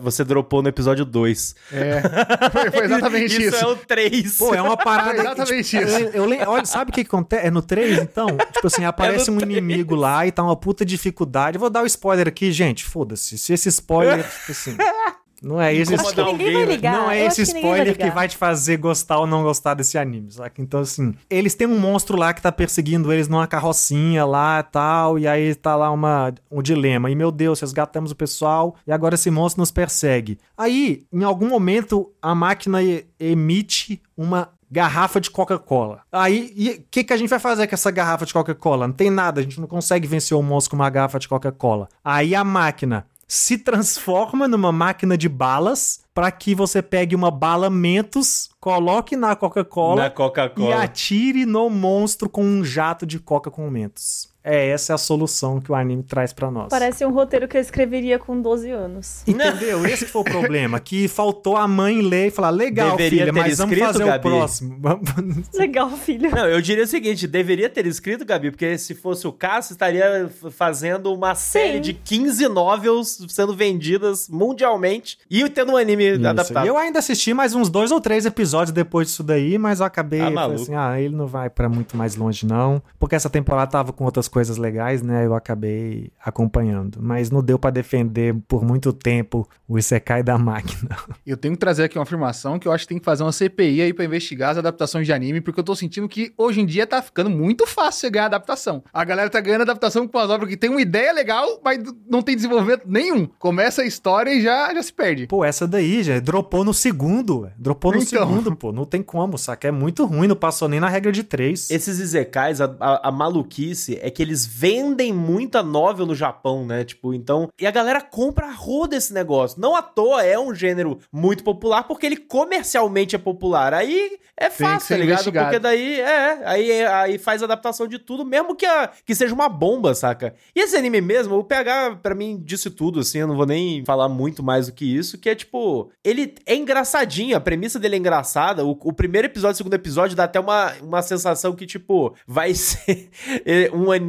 Você dropou no episódio 2. É. Foi, foi exatamente isso. Isso é o 3. Pô, é uma parada. Foi exatamente tipo, isso. Eu, eu olha, sabe o que que acontece? É no 3, então? Tipo assim, aparece É um inimigo lá e tá uma puta dificuldade. Eu vou dar o spoiler aqui, gente. Foda-se. Se esse spoiler, tipo assim. Não é esse Acho vai né? ligar. não é Eu esse acho que vai spoiler que vai te fazer gostar ou não gostar desse anime, saca? Então, assim, eles têm um monstro lá que tá perseguindo eles numa carrocinha lá e tal, e aí tá lá uma, um dilema. E, meu Deus, resgatamos o pessoal e agora esse monstro nos persegue. Aí, em algum momento, a máquina emite uma garrafa de Coca-Cola. Aí, o que, que a gente vai fazer com essa garrafa de Coca-Cola? Não tem nada, a gente não consegue vencer o monstro com uma garrafa de Coca-Cola. Aí a máquina se transforma numa máquina de balas para que você pegue uma bala Mentos, coloque na Coca-Cola Na e atire no monstro com um jato de Coca com Mentos. É essa é a solução que o anime traz pra nós. Parece um roteiro que eu escreveria com 12 anos. Entendeu? Esse que foi o problema. Que faltou a mãe ler e falar: legal, Deveria filha, ter mas vamos escrito, fazer Gabi. o próximo. Legal, filho. Não, eu diria o seguinte, deveria ter escrito, Gabi, porque se fosse o caso, estaria fazendo uma série de 15 novels sendo vendidas mundialmente e tendo um anime Isso. adaptado. Eu ainda assisti mais uns dois ou três episódios depois disso daí, mas eu acabei Ah, assim: ah, ele não vai pra muito mais longe, não. Porque essa temporada tava com outras coisas legais, né? Eu acabei acompanhando. Mas não deu pra defender por muito tempo o Isekai da máquina. Eu tenho que trazer aqui uma afirmação que eu acho que tem que fazer uma CPI aí pra investigar as adaptações de anime, porque eu tô sentindo que hoje em dia tá ficando muito fácil você ganhar adaptação. A galera tá ganhando adaptação com as obras que tem uma ideia legal, mas não tem desenvolvimento nenhum. Começa a história e já, já se perde. Pô, essa daí já dropou no segundo. Dropou no Então. segundo, pô. Não tem como, saca? É muito ruim, não passou nem na regra de três. Esses Izekais, a, a- a maluquice é que eles vendem muita novel no Japão, né? Tipo, então. E a galera compra a roda esse negócio. Não à toa é um gênero muito popular, porque ele comercialmente é popular. Aí é que fácil, tá ligado? Porque daí é. Aí, aí faz adaptação de tudo, mesmo que, a- que seja uma bomba, saca? E esse anime mesmo, o PH, pra mim, disse tudo, assim, eu não vou nem falar muito mais do que isso, que é tipo. Ele é engraçadinho, a premissa dele é engraçada. O, o primeiro episódio, o segundo episódio, dá até uma, uma sensação que, tipo, vai ser é, um anime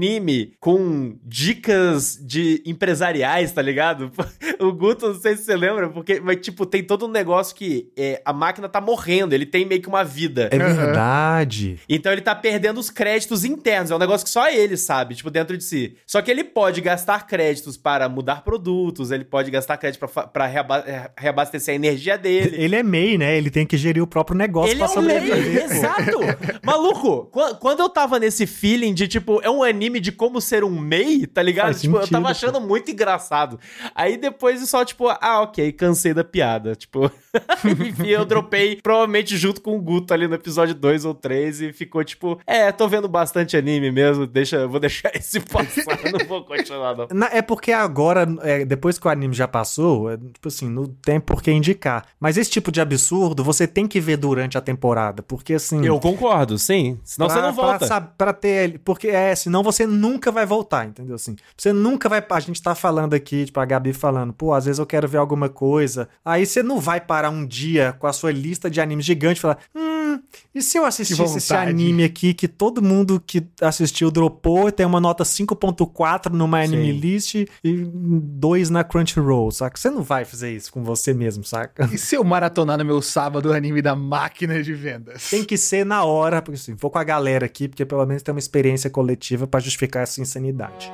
com dicas de empresariais, tá ligado? O Guto, não sei se você lembra, porque, mas, tipo, tem todo um negócio que é, a máquina tá morrendo, ele tem meio que uma vida. É verdade. Então ele tá perdendo os créditos internos. É um negócio que só ele sabe, tipo, dentro de si. Só que ele pode gastar créditos para mudar produtos, ele pode gastar crédito pra reaba- eh, reabastecer a energia dele. Ele é MEI, né? Ele tem que gerir o próprio negócio Ele pra é um pô. exato. Maluco, qu- quando eu tava nesse feeling de, tipo, é um anime anime de como ser um MEI, tá ligado? Tipo, eu sentido, tava achando muito engraçado. Aí depois só, tipo, ah, ok, cansei da piada. Tipo, enfim, eu dropei provavelmente junto com o Guto ali no episódio 2 ou 3 e ficou tipo, é, tô vendo bastante anime mesmo, deixa, vou deixar esse passar, não vou continuar não. Na- é porque agora, é, depois que o anime já passou, é, tipo assim, não tem por que indicar. Mas esse tipo de absurdo você tem que ver durante a temporada, porque assim. Eu concordo, sim. Senão pra- você não volta. Pra, pra ter. Porque é, senão você nunca vai voltar, entendeu? Assim, você nunca vai. A gente tá falando aqui, tipo, a Gabi falando, pô, às vezes eu quero ver alguma coisa. Aí você não vai parar um dia com a sua lista de animes gigante e falar, hum, e se eu assistisse esse anime aqui que todo mundo que assistiu dropou, tem uma nota 5.4 numa anime Sim. list e dois na Crunchyroll, saca? Você não vai fazer isso com você mesmo, saca? E se eu maratonar no meu sábado o anime da máquina de vendas? Tem que ser na hora, porque assim, vou com a galera aqui, porque pelo menos tem uma experiência coletiva pra justificar essa insanidade.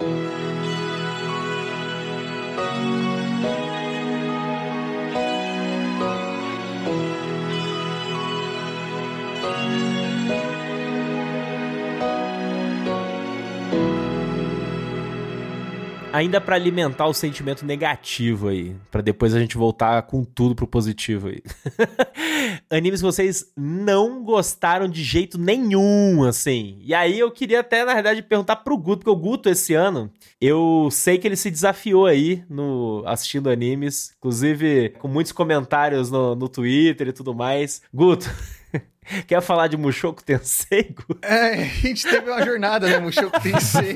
Ainda pra alimentar o sentimento negativo aí, Pra depois a gente voltar com tudo pro positivo aí. Animes que vocês não gostaram de jeito nenhum, assim. E aí eu queria até, na verdade, perguntar pro Guto, porque o Guto esse ano, eu sei que ele se desafiou aí no assistindo animes, inclusive com muitos comentários no, no Twitter e tudo mais. Guto, quer falar de Mushoku Tensei? É, a gente teve uma jornada, né? Mushoku Tensei.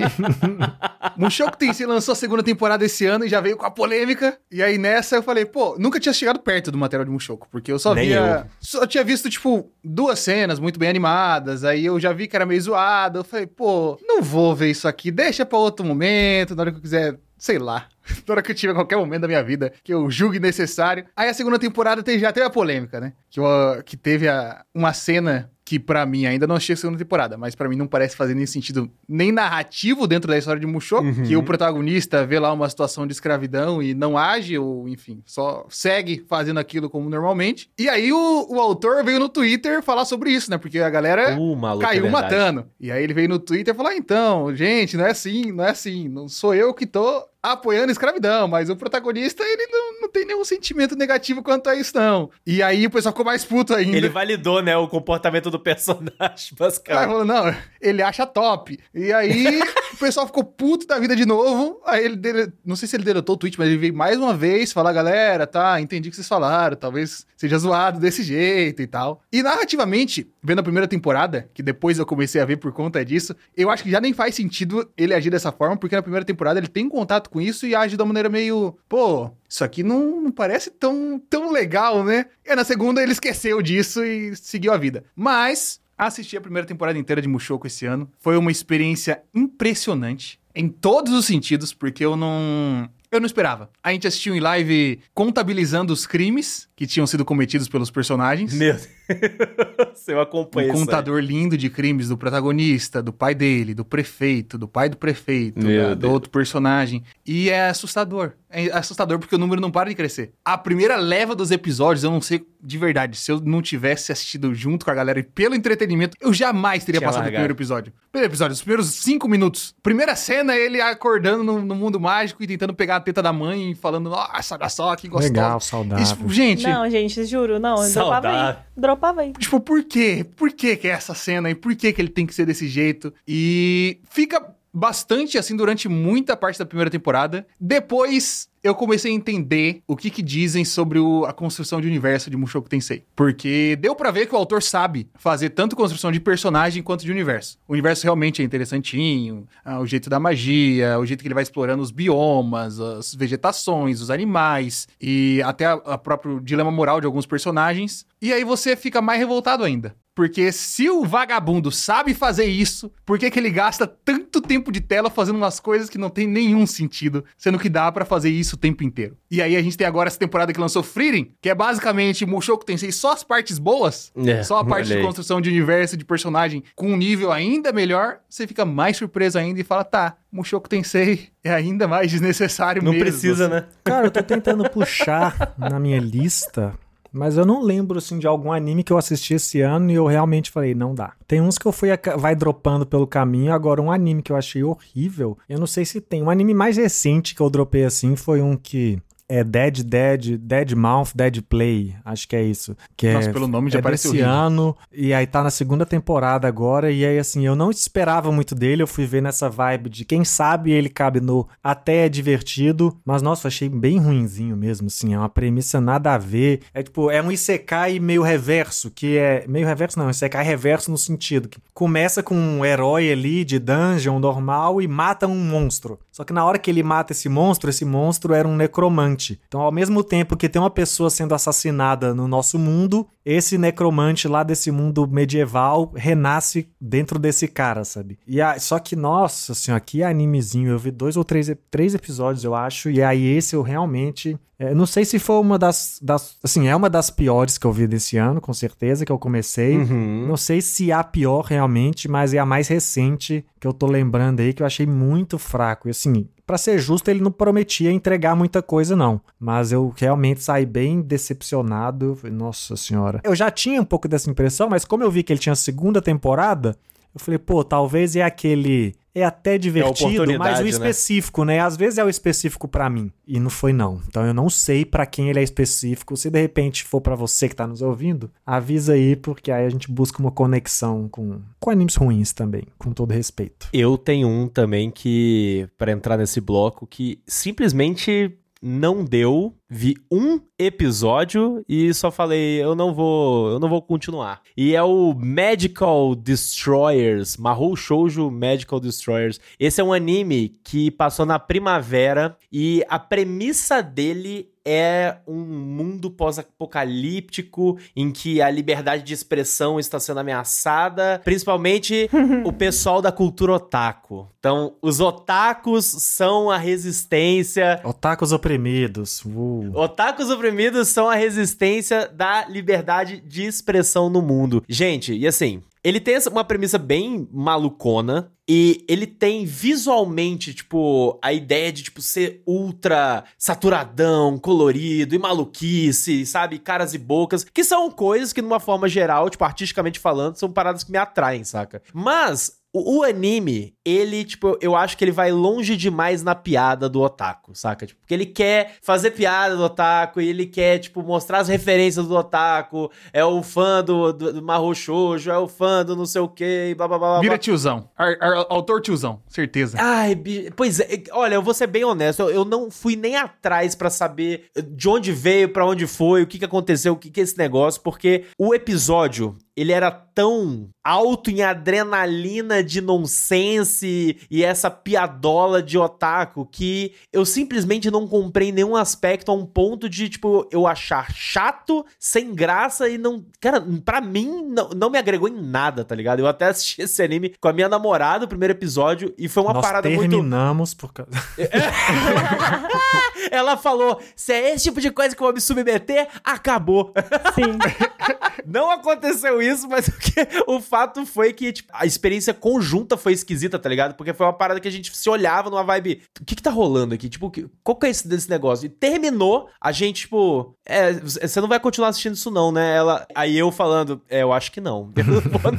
Mushoku Tensei lançou a segunda temporada esse ano e já veio com a polêmica. E aí nessa eu falei, pô, nunca tinha chegado perto do material de Mushoku, porque eu só Nem via... Só tinha visto, tipo, duas cenas muito bem animadas, aí eu já vi que era meio zoado. Eu falei, pô, não vou ver isso aqui, deixa pra outro momento, na hora que eu quiser... Sei lá. Na hora que eu tiver qualquer momento da minha vida que eu julgue necessário. Aí a segunda temporada tem- já teve a polêmica, né? Que, eu- que teve a- uma cena que pra mim ainda não achei a segunda temporada, mas pra mim não parece fazer nem sentido nem narrativo dentro da história de Mushoku, Uhum. que o protagonista vê lá uma situação de escravidão e não age, ou enfim, só segue fazendo aquilo como normalmente. E aí o, o autor veio no Twitter falar sobre isso, né? Porque a galera Uh, maluco, é caiu verdade. matando. E aí ele veio no Twitter falou: ah, então, gente, não é assim, não é assim. Não sou eu que tô apoiando a escravidão, mas o protagonista, ele não, não tem nenhum sentimento negativo quanto a isso, não. E aí o pessoal ficou mais puto ainda. Ele validou, né, o comportamento do personagem, Aí basicamente. falou, não, ele acha top. E aí o pessoal ficou puto da vida de novo. Aí ele, dele, não sei se ele deletou o tweet, mas ele veio mais uma vez falar, galera, tá, entendi o que vocês falaram, talvez seja zoado desse jeito e tal. E narrativamente, vendo a primeira temporada, que depois eu comecei a ver por conta disso, eu acho que já nem faz sentido ele agir dessa forma, porque na primeira temporada ele tem contato com isso e age uma maneira meio, pô, isso aqui não, não parece tão, tão legal, né? E aí na segunda ele esqueceu disso e seguiu a vida. Mas assisti a primeira temporada inteira de Mushoku esse ano. Foi uma experiência impressionante em todos os sentidos, porque eu não eu não esperava. A gente assistiu em live contabilizando os crimes que tinham sido cometidos pelos personagens. Meu Deus. Eu acompanhei Um contador lindo de crimes do protagonista, do pai dele, do prefeito, do pai do prefeito, da- do outro personagem. E é assustador. É assustador porque o número não para de crescer. A primeira leva dos episódios, eu não sei de verdade, se eu não tivesse assistido junto com a galera e pelo entretenimento, eu jamais teria Tinha passado o largado. primeiro episódio. Primeiro episódio, os primeiros cinco minutos. Primeira cena, ele acordando no, no mundo mágico e tentando pegar a teta da mãe e falando, nossa, olha só, que gostoso. Legal, saudável. Isso, gente, Não, gente, juro, não. eu Dropava aí. Saudável. Dropava Tipo, por quê? Por que que é essa cena e por que que ele tem que ser desse jeito? E fica bastante assim durante muita parte da primeira temporada. Depois eu comecei a entender o que que dizem sobre o- a construção de universo de Mushoku Tensei. Porque deu pra ver que o autor sabe fazer tanto construção de personagem quanto de universo. O universo realmente é interessantinho, ah, o jeito da magia, o jeito que ele vai explorando os biomas, as vegetações, os animais e até a próprio dilema moral de alguns personagens. E aí você fica mais revoltado ainda. Porque se o vagabundo sabe fazer isso, por que, que ele gasta tanto tempo de tela fazendo umas coisas que não tem nenhum sentido, sendo que dá pra fazer isso o tempo inteiro? E aí a gente tem agora essa temporada que lançou Freedom, que é basicamente Mushoku Tensei só as partes boas, É, só a parte de construção de universo, de personagem com um nível ainda melhor, você fica mais surpreso ainda e fala, tá, Mushoku Tensei é ainda mais desnecessário Não mesmo. precisa, né? Cara, eu tô tentando puxar na minha lista Mas eu não lembro, assim, de algum anime que eu assisti esse ano e eu realmente falei, não dá. Tem uns que eu fui, vai dropando pelo caminho, agora um anime que eu achei horrível, eu não sei se tem. Um anime mais recente que eu dropei assim foi um que é Dead Dead, Dead Mouth, Dead Play, acho que é isso. Que Nossa, é, pelo nome já é parece horrível. ano, e aí tá na segunda temporada agora, e aí assim, eu não esperava muito dele, eu fui ver nessa vibe de quem sabe ele cabe no até é divertido, mas nossa, achei bem ruinzinho mesmo, assim, é uma premissa nada a ver, é tipo, é um isekai meio reverso, que é, meio reverso não, isekai reverso no sentido que começa com um herói ali de dungeon normal e mata um monstro, só que na hora que ele mata esse monstro, esse monstro era um necromante, então, ao mesmo tempo que tem uma pessoa sendo assassinada no nosso mundo, esse necromante lá desse mundo medieval renasce dentro desse cara, sabe? E a, só que, nossa senhora, que animezinho. Eu vi dois ou três, três episódios, eu acho, e aí esse eu realmente. É, não sei se foi uma das, das. Assim, é uma das piores que eu vi desse ano, com certeza, que eu comecei. Uhum. Não sei se é a pior realmente, mas é a mais recente que eu tô lembrando aí, que eu achei muito fraco. E assim, Pra ser justo, ele não prometia entregar muita coisa, não. Mas eu realmente saí bem decepcionado. Nossa senhora. Eu já tinha um pouco dessa impressão, mas como eu vi que ele tinha segunda temporada, eu falei, pô, talvez é aquele. É até divertido, oportunidade, mas o né? específico, né? Às vezes é o específico pra mim. E não foi, não. Então eu não sei pra quem ele é específico. Se de repente for pra você que tá nos ouvindo, avisa aí, porque aí a gente busca uma conexão com, com animes ruins também, com todo respeito. Eu tenho um também que, pra entrar nesse bloco, que simplesmente não deu. Vi um episódio e só falei, eu não vou, eu não vou continuar. E é o Magical Destroyers, Mahou Shoujo Magical Destroyers. Esse é um anime que passou na primavera e a premissa dele é um mundo pós-apocalíptico em que a liberdade de expressão está sendo ameaçada, principalmente o pessoal da cultura otaku. Então, os otakus são a resistência Otakus oprimidos. Uh. Otakus oprimidos são a resistência da liberdade de expressão no mundo. Gente, e assim, ele tem uma premissa bem malucona. E ele tem visualmente, tipo, a ideia de, tipo, ser ultra saturadão, colorido e maluquice, sabe? Caras e bocas, que são coisas que, numa forma geral, tipo, artisticamente falando, são paradas que me atraem, saca? Mas o, o anime, ele, tipo, eu acho que ele vai longe demais na piada do otaku, saca? Tipo, porque ele quer fazer piada do otaku e ele quer, tipo, mostrar as referências do otaku. É o fã do, do, do Mahou Shoujo, é o fã do não sei o que, blá blá blá blá. Vira tiozão. Ar- ar- autor tiozão, certeza. Ai, bi- pois é, olha, eu vou ser bem honesto, eu, eu não fui nem atrás pra saber de onde veio, pra onde foi, o que que aconteceu, o que que é esse negócio, porque o episódio, ele era tão alto em adrenalina de nonsense e essa piadola de otaku que eu simplesmente não comprei nenhum aspecto a um ponto de, tipo, eu achar chato, sem graça e não... Cara, pra mim, não, não me agregou em nada, tá ligado? Eu até assisti esse anime com a minha namorada, o primeiro episódio, e foi uma Nós parada muito... terminamos por causa. Ela falou: se é esse tipo de coisa que eu vou me submeter, acabou. Sim. Não aconteceu isso, mas o, que- o fato foi que tipo, a experiência conjunta foi esquisita, tá ligado? Porque foi uma parada que a gente se olhava numa vibe. O que que tá rolando aqui? Tipo, qual que é esse desse negócio? E terminou, a gente, tipo. É, você não vai continuar assistindo isso, não, né? Ela. Aí eu falando, é, eu acho que não.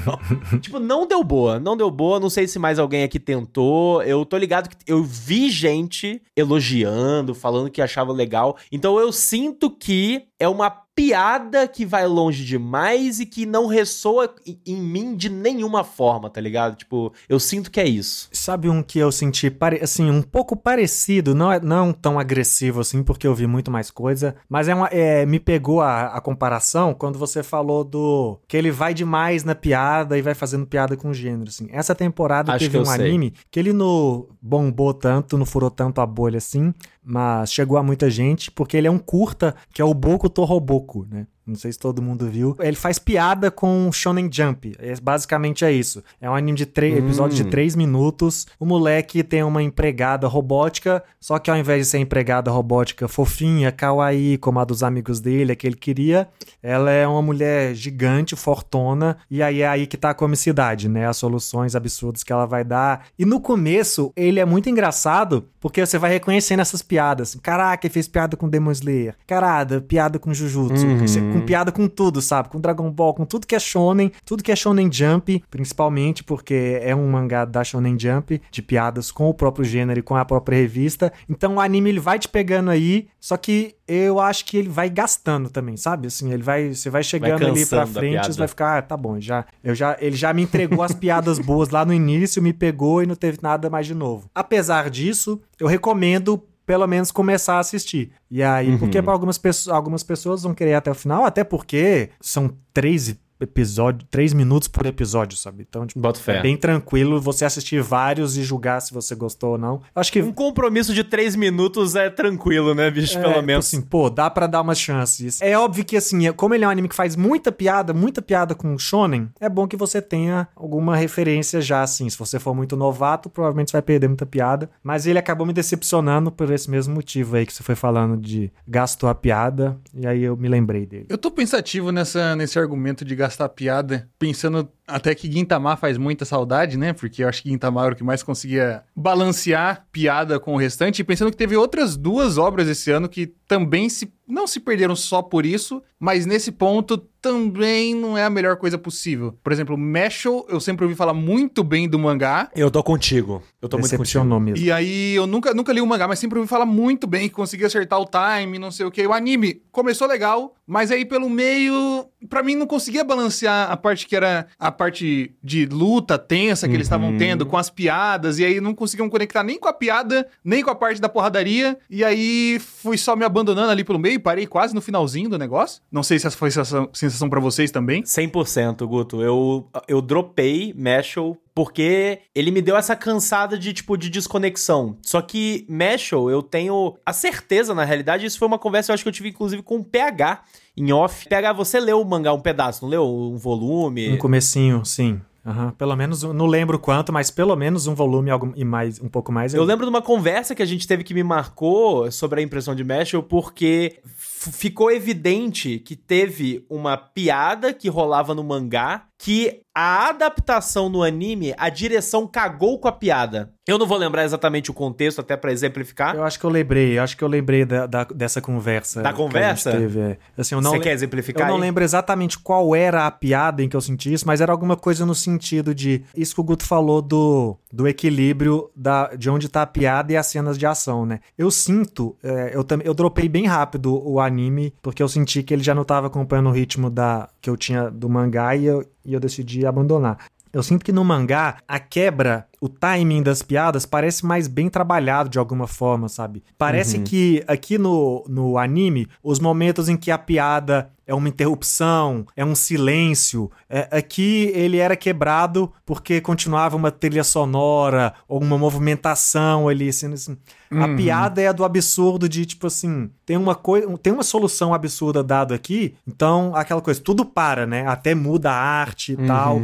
Não. tipo, não deu boa. Não deu boa. Não sei se mais alguém aqui tentou. Eu tô ligado que eu vi gente elogiando, falando que achava legal. Então eu sinto que é uma piada que vai longe demais e que não ressoa em- mim de nenhuma forma, tá ligado? Tipo, eu sinto que é isso. Sabe um que eu senti, assim, um pouco parecido, não é não tão agressivo assim, porque eu vi muito mais coisa, mas é uma, é, me pegou a, a comparação quando você falou do que ele vai demais na piada e vai fazendo piada com o gênero, assim. Essa temporada Acho teve um sei. anime que ele não bombou tanto, não furou tanto a bolha assim, mas chegou a muita gente, porque ele é um curta, que é o Boku Roboku, né? Não sei se todo mundo viu. Ele faz piada com Shonen Jump. É, basicamente é isso. É um anime de três Hum. episódio de três minutos. O moleque tem uma empregada robótica, só que ao invés de ser empregada robótica fofinha, kawaii, como a dos amigos dele, a que ele queria, ela é uma mulher gigante, fortona, e aí é aí que tá a comicidade, né? As soluções absurdas que ela vai dar. E no começo, ele é muito engraçado, porque você vai reconhecendo essas piadas. Caraca, ele fez piada com Demon Slayer. Carada, piada com Jujutsu. Uhum. Você- com piada com tudo, sabe? Com Dragon Ball, com tudo que é shonen, tudo que é shonen jump, principalmente porque é um mangá da shonen jump, de piadas com o próprio gênero e com a própria revista. Então o anime ele vai te pegando aí, só que eu acho que ele vai gastando também, sabe? Assim, ele vai, você vai chegando ali pra frente, você vai ficar, ah, tá bom, já, eu já, ele já me entregou as piadas boas lá no início, me pegou e não teve nada mais de novo. Apesar disso, eu recomendo pelo menos começar a assistir. E aí, Uhum. porque para algumas pessoas, algumas pessoas vão querer até o final, até porque são três episódios, três minutos por episódio, sabe? Então, tipo, Boto fé. é bem tranquilo você assistir vários e julgar se você gostou ou não. Eu acho que Um compromisso de três minutos é tranquilo, né, bicho? é, Pelo tipo menos. assim, pô, dá pra dar umas chances. É óbvio que, assim, é- como ele é um anime que faz muita piada, muita piada com shonen, é bom que você tenha alguma referência já, assim. Se você for muito novato, provavelmente você vai perder muita piada. Mas ele acabou me decepcionando por esse mesmo motivo aí que você foi falando de gastou a piada, e aí eu me lembrei dele. Eu tô pensativo nessa, nesse argumento de gastar piada, pensando até que Gintama faz muita saudade, né? Porque eu acho que Gintama era o que mais conseguia balancear piada com o restante. E pensando que teve outras duas obras esse ano que também se não se perderam só por isso, mas nesse ponto também não é a melhor coisa possível. Por exemplo, Mashal, eu sempre ouvi falar muito bem do mangá. Eu tô contigo. Eu tô muito contigo. Mesmo. E aí, eu nunca, nunca li o mangá, mas sempre ouvi falar muito bem, que conseguia acertar o time, não sei o que. O anime começou legal, mas aí pelo meio, pra mim não conseguia balancear a parte que era a parte de luta tensa que eles estavam tendo, com as piadas, e aí não conseguiam conectar nem com a piada, nem com a parte da porradaria. E aí fui só me abandonando ali pelo meio, parei quase no finalzinho do negócio. Não sei se essa foi sensação, sensação pra vocês também. 100%, Guto. Eu, eu dropei Mashal porque ele me deu essa cansada de, tipo, de desconexão. Só que Mashal, eu tenho a certeza, na realidade, isso foi uma conversa, eu acho que eu tive, inclusive, com o PH em off. PH, você leu o mangá um pedaço, não leu? Um volume? No comecinho, sim. Aham. Pelo menos, não lembro quanto, mas pelo menos um volume algum- e mais, um pouco mais. Eu lembro de uma conversa que a gente teve que me marcou sobre a impressão de Mashal, porque ficou evidente que teve uma piada que rolava no mangá que a adaptação no anime, a direção cagou com a piada. Eu não vou lembrar exatamente o contexto, até pra exemplificar. Eu acho que eu lembrei, eu acho que eu lembrei da, da- dessa conversa. Da conversa? teve, é. Assim, eu não Você quer Eu exemplificar não aí? lembro exatamente qual era a piada em que eu senti isso, mas era alguma coisa no sentido de. Isso que o Guto falou do, do equilíbrio da, de onde tá a piada e as cenas de ação, né? Eu sinto. é, eu, também eu dropei bem rápido o anime, porque eu senti que ele já não tava acompanhando o ritmo da, que eu tinha do mangá e eu, e eu decidi abandonar. Eu sinto que no mangá, a quebra, o timing das piadas parece mais bem trabalhado de alguma forma, sabe? Parece que aqui no, no anime, os momentos em que a piada é uma interrupção, é um silêncio, é, aqui ele era quebrado porque continuava uma trilha sonora ou uma movimentação ali, sendo assim. A piada é a do absurdo de, tipo assim, tem uma coisa, tem uma solução absurda dada aqui, então aquela coisa, tudo para, né? Até muda a arte e tal.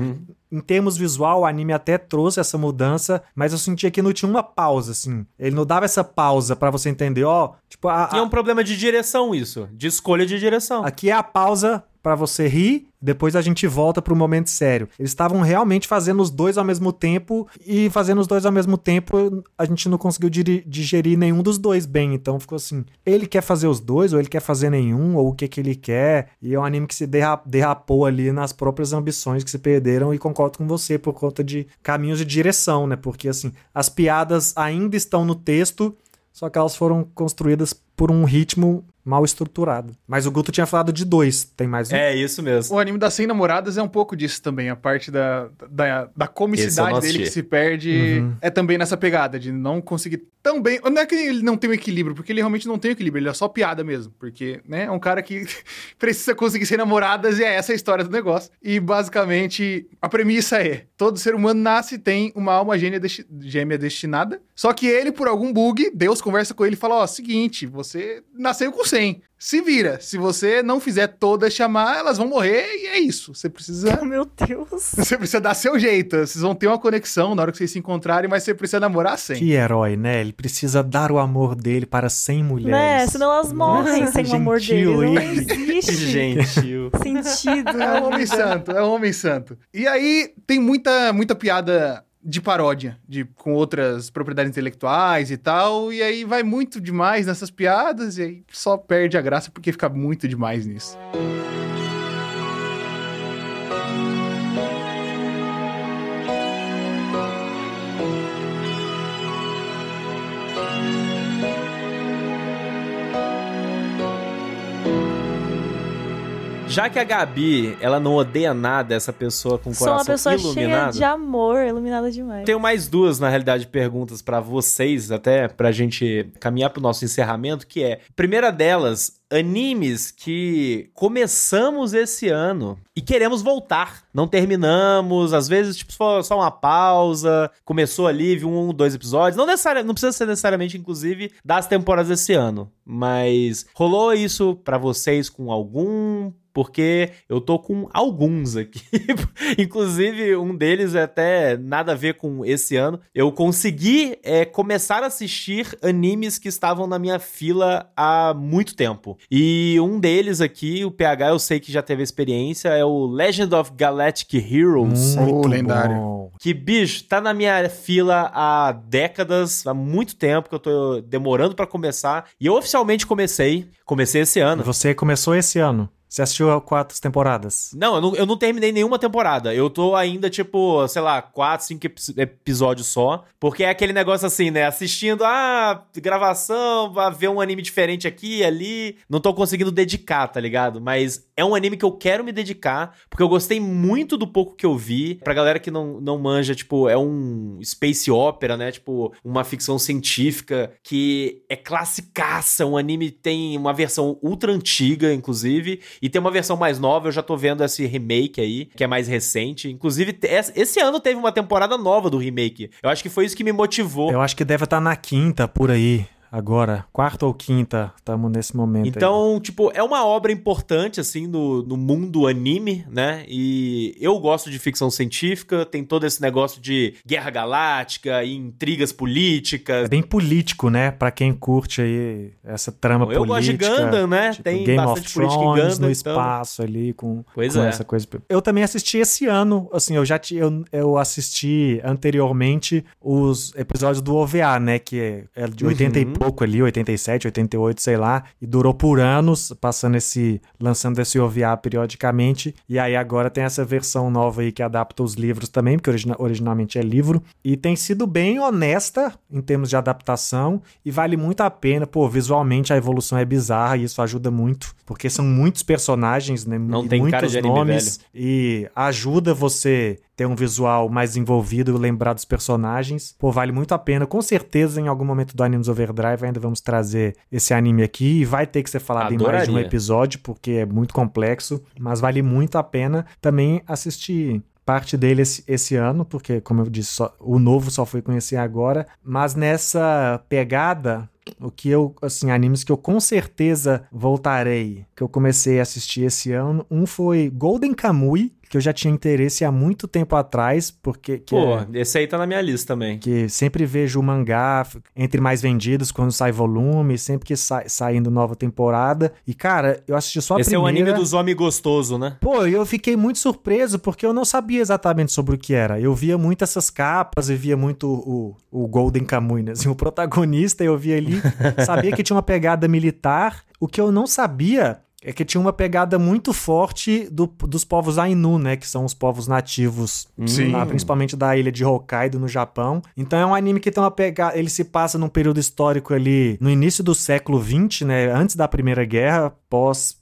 Em termos visual, o anime até trouxe essa mudança, mas eu sentia que não tinha uma pausa, assim. Ele não dava essa pausa pra você entender, ó, tipo, a, E é a- um problema de direção isso, de escolha de direção. aqui é a pausa pra você rir, depois a gente volta pro momento sério. Eles estavam realmente fazendo os dois ao mesmo tempo e fazendo os dois ao mesmo tempo, a gente não conseguiu digerir nenhum dos dois bem, então ficou assim, ele quer fazer os dois ou ele quer fazer nenhum ou o que que ele quer? E é um anime que se derra- derrapou ali nas próprias ambições que se perderam e concordo com você por conta de caminhos de direção, né? Porque assim, as piadas ainda estão no texto, só que elas foram construídas por um ritmo mal estruturado. Mas o Guto tinha falado de dois, tem mais um? É isso mesmo. O anime das 100 namoradas é um pouco disso também. A parte da, da, da comicidade dele que se perde é também nessa pegada de não conseguir tão bem. Não é que ele não tem o equilíbrio, porque ele realmente não tem equilíbrio, ele é só piada mesmo. Porque, né, é um cara que precisa conseguir ser namoradas e é essa a história do negócio. E basicamente, a premissa é: todo ser humano nasce e tem uma alma gêmea, desti- gêmea destinada. Só que ele, por algum bug, Deus conversa com ele e fala: Ó, seguinte, você nasceu com 100. Se vira. Se você não fizer todas chamar, elas vão morrer e é isso. Você precisa. Meu Deus. Você precisa dar seu jeito. Vocês vão ter uma conexão na hora que vocês se encontrarem, mas você precisa namorar sem. Que herói, né? Ele precisa dar o amor dele para 100 mulheres. Né? Senão elas morrem Nossa, sem o amor dele. gentil Não existe Gentil. sentido. É um homem santo, é um homem santo. E aí tem muita, muita piada de paródia, de com outras propriedades intelectuais e tal, e aí vai muito demais nessas piadas e aí só perde a graça porque fica muito demais nisso. Já que a Gabi, ela não odeia nada essa pessoa com o Sou uma coração pessoa cheia iluminado. de amor, iluminada demais. Tenho mais duas, na realidade, perguntas pra vocês, até pra gente caminhar pro nosso encerramento, que é, primeira delas, animes que começamos esse ano e queremos voltar. Não terminamos, às vezes, tipo, só, só uma pausa, começou ali, viu um, dois episódios. Não, necessari- não precisa ser necessariamente, inclusive, das temporadas desse ano. Mas rolou isso pra vocês com algum porque eu tô com alguns aqui. Inclusive, um deles é até nada a ver com esse ano. Eu consegui é, começar a assistir animes que estavam na minha fila há muito tempo. E um deles aqui, o PH, eu sei que já teve experiência, é o Legend of Galactic Heroes. Muito lendário. bom. Que, bicho, tá na minha fila há décadas, há muito tempo que eu tô demorando pra começar. E eu oficialmente comecei. Comecei esse ano. Você começou esse ano. Você assistiu quatro temporadas. Não eu, não, eu não terminei nenhuma temporada. Eu tô ainda, tipo, sei lá, quatro, cinco epi- episódios só. Porque é aquele negócio assim, né? Assistindo, ah, gravação, vai ver um anime diferente aqui e ali. Não tô conseguindo dedicar, tá ligado? Mas é um anime que eu quero me dedicar, porque eu gostei muito do pouco que eu vi. Pra galera que não, não manja, tipo, é um space opera, né? Tipo, uma ficção científica que é classicaça. Um anime tem uma versão ultra antiga, inclusive. E tem uma versão mais nova, eu já tô vendo esse remake aí, que é mais recente. Inclusive, esse ano teve uma temporada nova do remake. Eu acho que foi isso que me motivou. Eu acho que deve estar na quinta, por aí. Agora, quarta ou quinta, estamos nesse momento aí. Então, tipo, é uma obra importante, assim, no, no mundo anime, né? E eu gosto de ficção científica, tem todo esse negócio de guerra galáctica e intrigas políticas. É bem político, né? Pra quem curte aí essa trama Eu política. gosto de Gundam, né? tipo, Tem Game bastante of política em Thrones Gundam, no então- espaço ali com, Pois com é. essa coisa. Eu também assisti esse ano, assim, eu já eu, eu assisti anteriormente os episódios do OVA, né? Que é, é de 80 e Uhum. Pouco ali, 87, 88, sei lá, e durou por anos, passando esse, lançando esse OVA periodicamente. E aí agora tem essa versão nova aí que adapta os livros também, porque origina- originalmente é livro. E tem sido bem honesta em termos de adaptação e vale muito a pena. Pô, visualmente a evolução é bizarra e isso ajuda muito, porque são muitos personagens, né? Não e tem muitos nomes e ajuda você ter um visual mais envolvido e lembrar dos personagens. Pô, vale muito a pena. Com certeza, em algum momento do Animes Overdrive, ainda vamos trazer esse anime aqui. E vai ter que ser falado em mais de um Adoraria. episódio, porque é muito complexo. Mas vale muito a pena também assistir parte dele esse, esse ano, porque, como eu disse, só- o novo só fui conhecer agora. Mas nessa pegada, o que eu, assim, animes que eu com certeza voltarei, que eu comecei a assistir esse ano, um foi Golden Kamuy, que eu já tinha interesse há muito tempo atrás, porque que Pô, é- esse aí tá na minha lista também. que sempre vejo o mangá entre mais vendidos quando sai volume, sempre que sai saindo nova temporada. E cara, eu assisti só a Esse é o primeira. anime dos homens gostoso, né? Pô, eu fiquei muito surpreso porque eu não sabia exatamente sobre o que era. Eu via muito essas capas e via muito o, o Golden Kamuy, né? Assim, o protagonista eu via ali, sabia que tinha uma pegada militar. O que eu não sabia é que tinha uma pegada muito forte do- dos povos Ainu, né? Que são os povos nativos, principalmente da ilha de Hokkaido, no Japão. Então é um anime que tem uma pegada. Ele se passa num período histórico ali, no início do século XX, né? Antes da Primeira Guerra, pós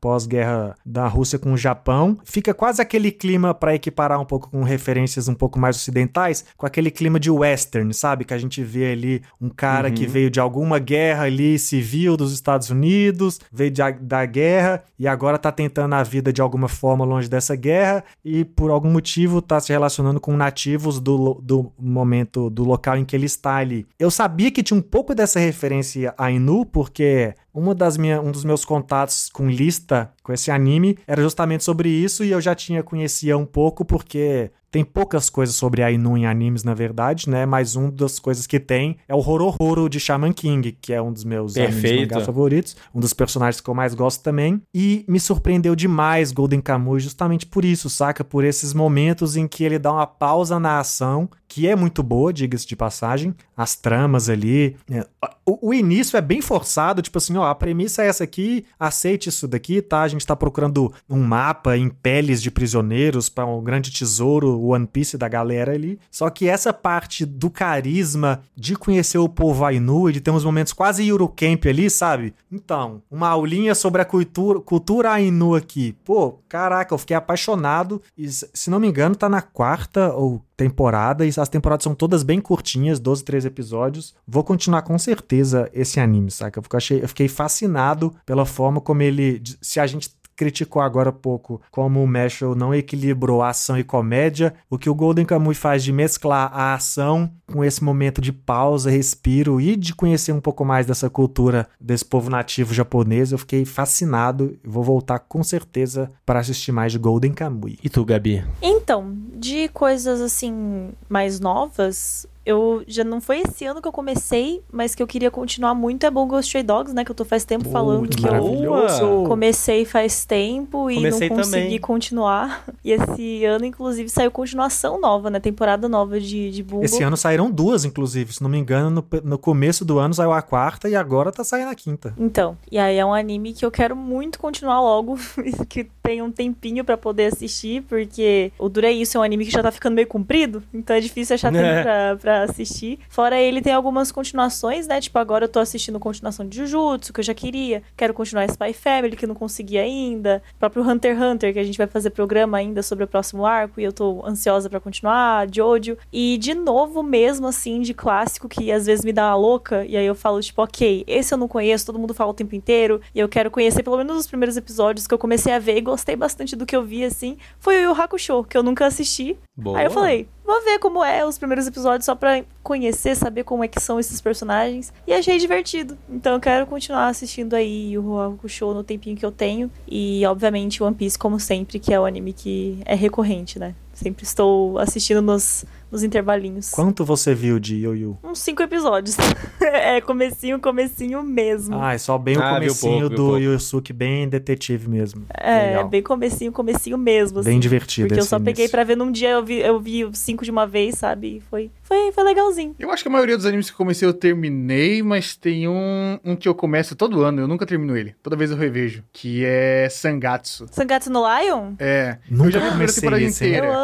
pós-guerra da Rússia com o Japão. Fica quase aquele clima para equiparar um pouco com referências um pouco mais ocidentais, com aquele clima de western, sabe? Que a gente vê ali um cara que veio de alguma guerra ali civil dos Estados Unidos, veio de- da guerra e agora tá tentando a vida de alguma forma longe dessa guerra e por algum motivo tá se relacionando com nativos do, do momento, do local em que ele está ali. Eu sabia que tinha um pouco dessa referência a Inu, porque uma das minha, um dos meus contatos com lista com esse anime era justamente sobre isso e eu já tinha conhecia um pouco porque Tem poucas coisas sobre Ainu em animes, na verdade, né? Mas uma das coisas que tem é o Horororo de Shaman King, que é um dos meus Perfeito. animes favoritos, um dos personagens que eu mais gosto também. E me surpreendeu demais Golden Kamuy justamente por isso, saca? Por esses momentos em que ele dá uma pausa na ação, que é muito boa, diga-se de passagem. As tramas ali. é, o, o início é bem forçado, tipo assim, ó, a premissa é essa aqui, aceite isso daqui, tá? A gente tá procurando um mapa em peles de prisioneiros para um grande tesouro, o One Piece da galera ali. Só que essa parte do carisma, de conhecer o povo Ainu e de ter uns momentos quase Eurocamp ali, sabe? Então, uma aulinha sobre a cultura, cultura Ainu aqui. Pô, caraca, eu fiquei apaixonado. E, se não me engano, tá na quarta ou temporada, e as temporadas são todas bem curtinhas, 12, 13 episódios. Vou continuar com certeza esse anime, saca? Eu fiquei, eu fiquei fascinado pela forma como ele. Se a gente criticou agora há pouco como o Mashal não equilibrou ação e comédia, o que o Golden Kamuy faz de mesclar a ação com esse momento de pausa, respiro e de conhecer um pouco mais dessa cultura desse povo nativo japonês, eu fiquei fascinado e vou voltar com certeza para assistir mais de Golden Kamuy. E tu, Gabi? Então, de coisas assim mais novas, eu já não foi esse ano que eu comecei, mas que eu queria continuar muito é Bungo Stray Dogs, né? Que eu tô faz tempo falando Putz, que eu comecei faz tempo e Comecei não consegui também. continuar. E esse ano, inclusive, saiu continuação nova, né? Temporada nova de, de Bungo. Esse ano saíram duas, inclusive. Se não me engano, no, no começo do ano saiu a quarta e agora tá saindo a quinta. Então, e aí é um anime que eu quero muito continuar logo, que tem um tempinho pra poder assistir, porque o Dura é isso, é um anime que já tá ficando meio comprido, então é difícil achar tempo É. pra, pra assistir. Fora ele tem algumas continuações, né? Tipo, agora eu tô assistindo continuação de Jujutsu, que eu já queria. Quero continuar Spy Family, que eu não consegui ainda. O próprio Hunter x Hunter, que a gente vai fazer programa ainda sobre o próximo arco, e eu tô ansiosa pra continuar. Jojo. E de novo mesmo, assim, de clássico, que às vezes me dá uma louca, e aí eu falo, tipo, ok, esse eu não conheço, todo mundo fala o tempo inteiro, e eu quero conhecer pelo menos os primeiros episódios que eu comecei a ver e gostei bastante do que eu vi, assim. Foi o Yu Yu Hakusho, que eu nunca assisti. Boa. Aí eu falei, vou ver como é os primeiros episódios só pra conhecer, saber como é que são esses personagens. E achei divertido. Então eu quero continuar assistindo aí o Hakusho no tempinho que eu tenho. E, obviamente, One Piece, como sempre, que é o anime que é recorrente, né? Sempre estou assistindo nos, nos intervalinhos. Quanto você viu de Yu? Uns cinco episódios. é comecinho, comecinho mesmo. Ah, é só bem o Ah, viu comecinho pouco, do. Yusuke, bem detetive mesmo. é, Legal. bem comecinho, comecinho mesmo. Bem assim. divertido Porque eu só peguei pra ver num dia, eu vi, eu vi cinco de uma vez, sabe? E foi, foi, foi legalzinho. Eu acho que a maioria dos animes que comecei eu terminei, mas tem um, um que eu começo todo ano, eu nunca termino ele. Toda vez eu revejo, que é Sangatsu. Sangatsu no Lion? É, Nunca eu já vi a primeira temporada esse, inteira. Eu amo.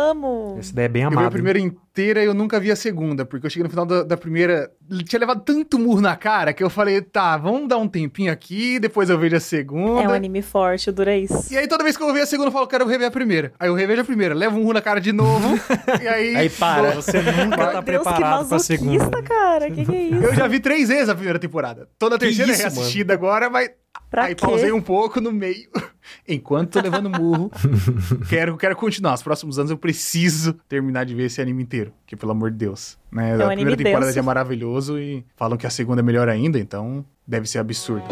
Esse daí é bem Eu vi a primeira inteira e eu nunca vi a segunda, porque eu cheguei no final da, da primeira. Tinha levado tanto murro na cara que eu falei, tá, vamos dar um tempinho aqui, depois eu vejo a segunda. É um anime forte, o Dura isso. E aí toda vez que eu ver a segunda, eu falo, quero rever a primeira. Aí eu revejo a primeira, levo um murro na cara de novo, e aí. Aí para. Você nunca tá Deus, que preparado pra segunda. cara. Que que é isso? Eu já vi três vezes a primeira temporada. Toda a terceira isso, é reassistida agora, mas. Pra aí quê? pausei um pouco no meio. Enquanto tô levando murro, quero, quero continuar. Os próximos anos eu preciso terminar de ver esse anime inteiro. Que, pelo amor de Deus. Né? um a anime primeira temporada já é maravilhoso e falam que a segunda é melhor ainda, então deve ser absurdo.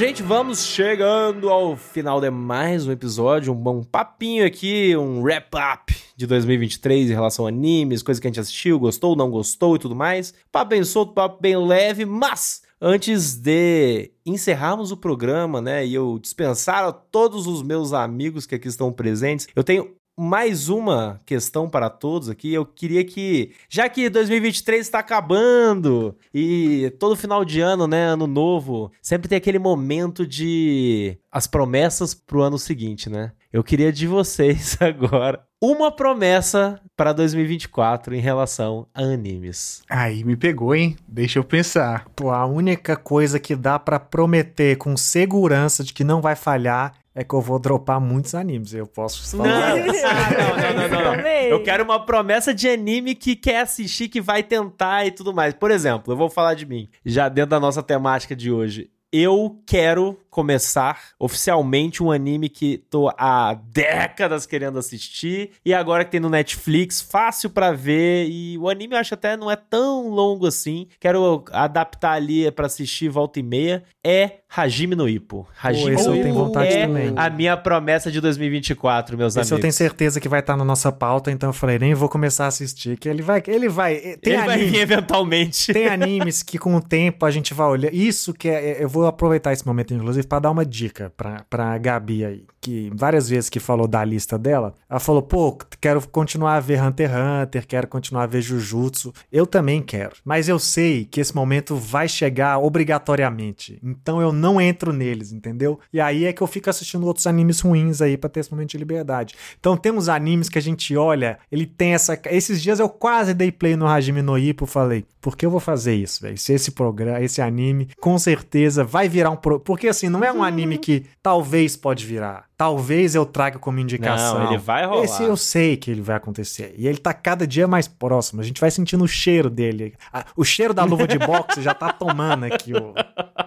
Gente, vamos chegando ao final de mais um episódio, um bom papinho aqui, um wrap-up de 2023 em relação a animes, coisas que a gente assistiu, gostou, não gostou e tudo mais. Papo bem solto, papo bem leve, mas antes de encerrarmos o programa, né, e eu dispensar a todos os meus amigos que aqui estão presentes, eu tenho mais uma questão para todos aqui. Eu queria que, já que 2023 está acabando e todo final de ano, né, ano novo, sempre tem aquele momento de as promessas pro ano seguinte, né? Eu queria de vocês agora uma promessa para 2024 em relação a animes. Aí me pegou, hein? Deixa eu pensar. Pô, a única coisa que dá pra prometer com segurança de que não vai falhar é que eu vou dropar muitos animes. Eu posso Não, falar. não, não, não, não. Eu quero uma promessa de anime que quer assistir, que vai tentar e tudo mais. Por exemplo, eu vou falar de mim, já dentro da nossa temática de hoje. Eu quero começar oficialmente um anime que tô há décadas querendo assistir e agora que tem no Netflix, fácil para ver e o anime eu acho até não é tão longo assim. Quero adaptar ali para assistir volta e meia. É Hajime no Ippo. Hajime esse no eu tenho vontade é também. a minha promessa de 2024, meus Esse amigos. eu tenho certeza que vai estar na nossa pauta, então eu falei, nem vou começar a assistir, que ele vai, ele vai, tem Ele vai anime- vir eventualmente. Tem animes que com o tempo a gente vai olhar. Isso que é. Eu vou aproveitar esse momento, inclusive, pra dar uma dica pra, pra Gabi aí. Que várias vezes que falou da lista dela, ela falou: pô, quero continuar a ver Hunter x Hunter, quero continuar a ver Jujutsu. Eu também quero. Mas eu sei que esse momento vai chegar obrigatoriamente. Então eu não entro neles, entendeu? E aí é que eu fico assistindo outros animes ruins aí pra ter esse momento de liberdade. Então temos animes que a gente olha, ele tem essa. Esses dias eu quase dei play no Hajime no Ippo, falei, por que eu vou fazer isso, velho? Se esse programa, esse anime, com certeza vai virar um. Pro... Porque assim, não é um anime que talvez pode virar. Talvez eu traga como indicação. Não, ele vai rolar. Esse eu sei que ele vai acontecer. E ele tá cada dia mais próximo. A gente vai sentindo o cheiro dele. O cheiro da luva de boxe já tá tomando aqui. O...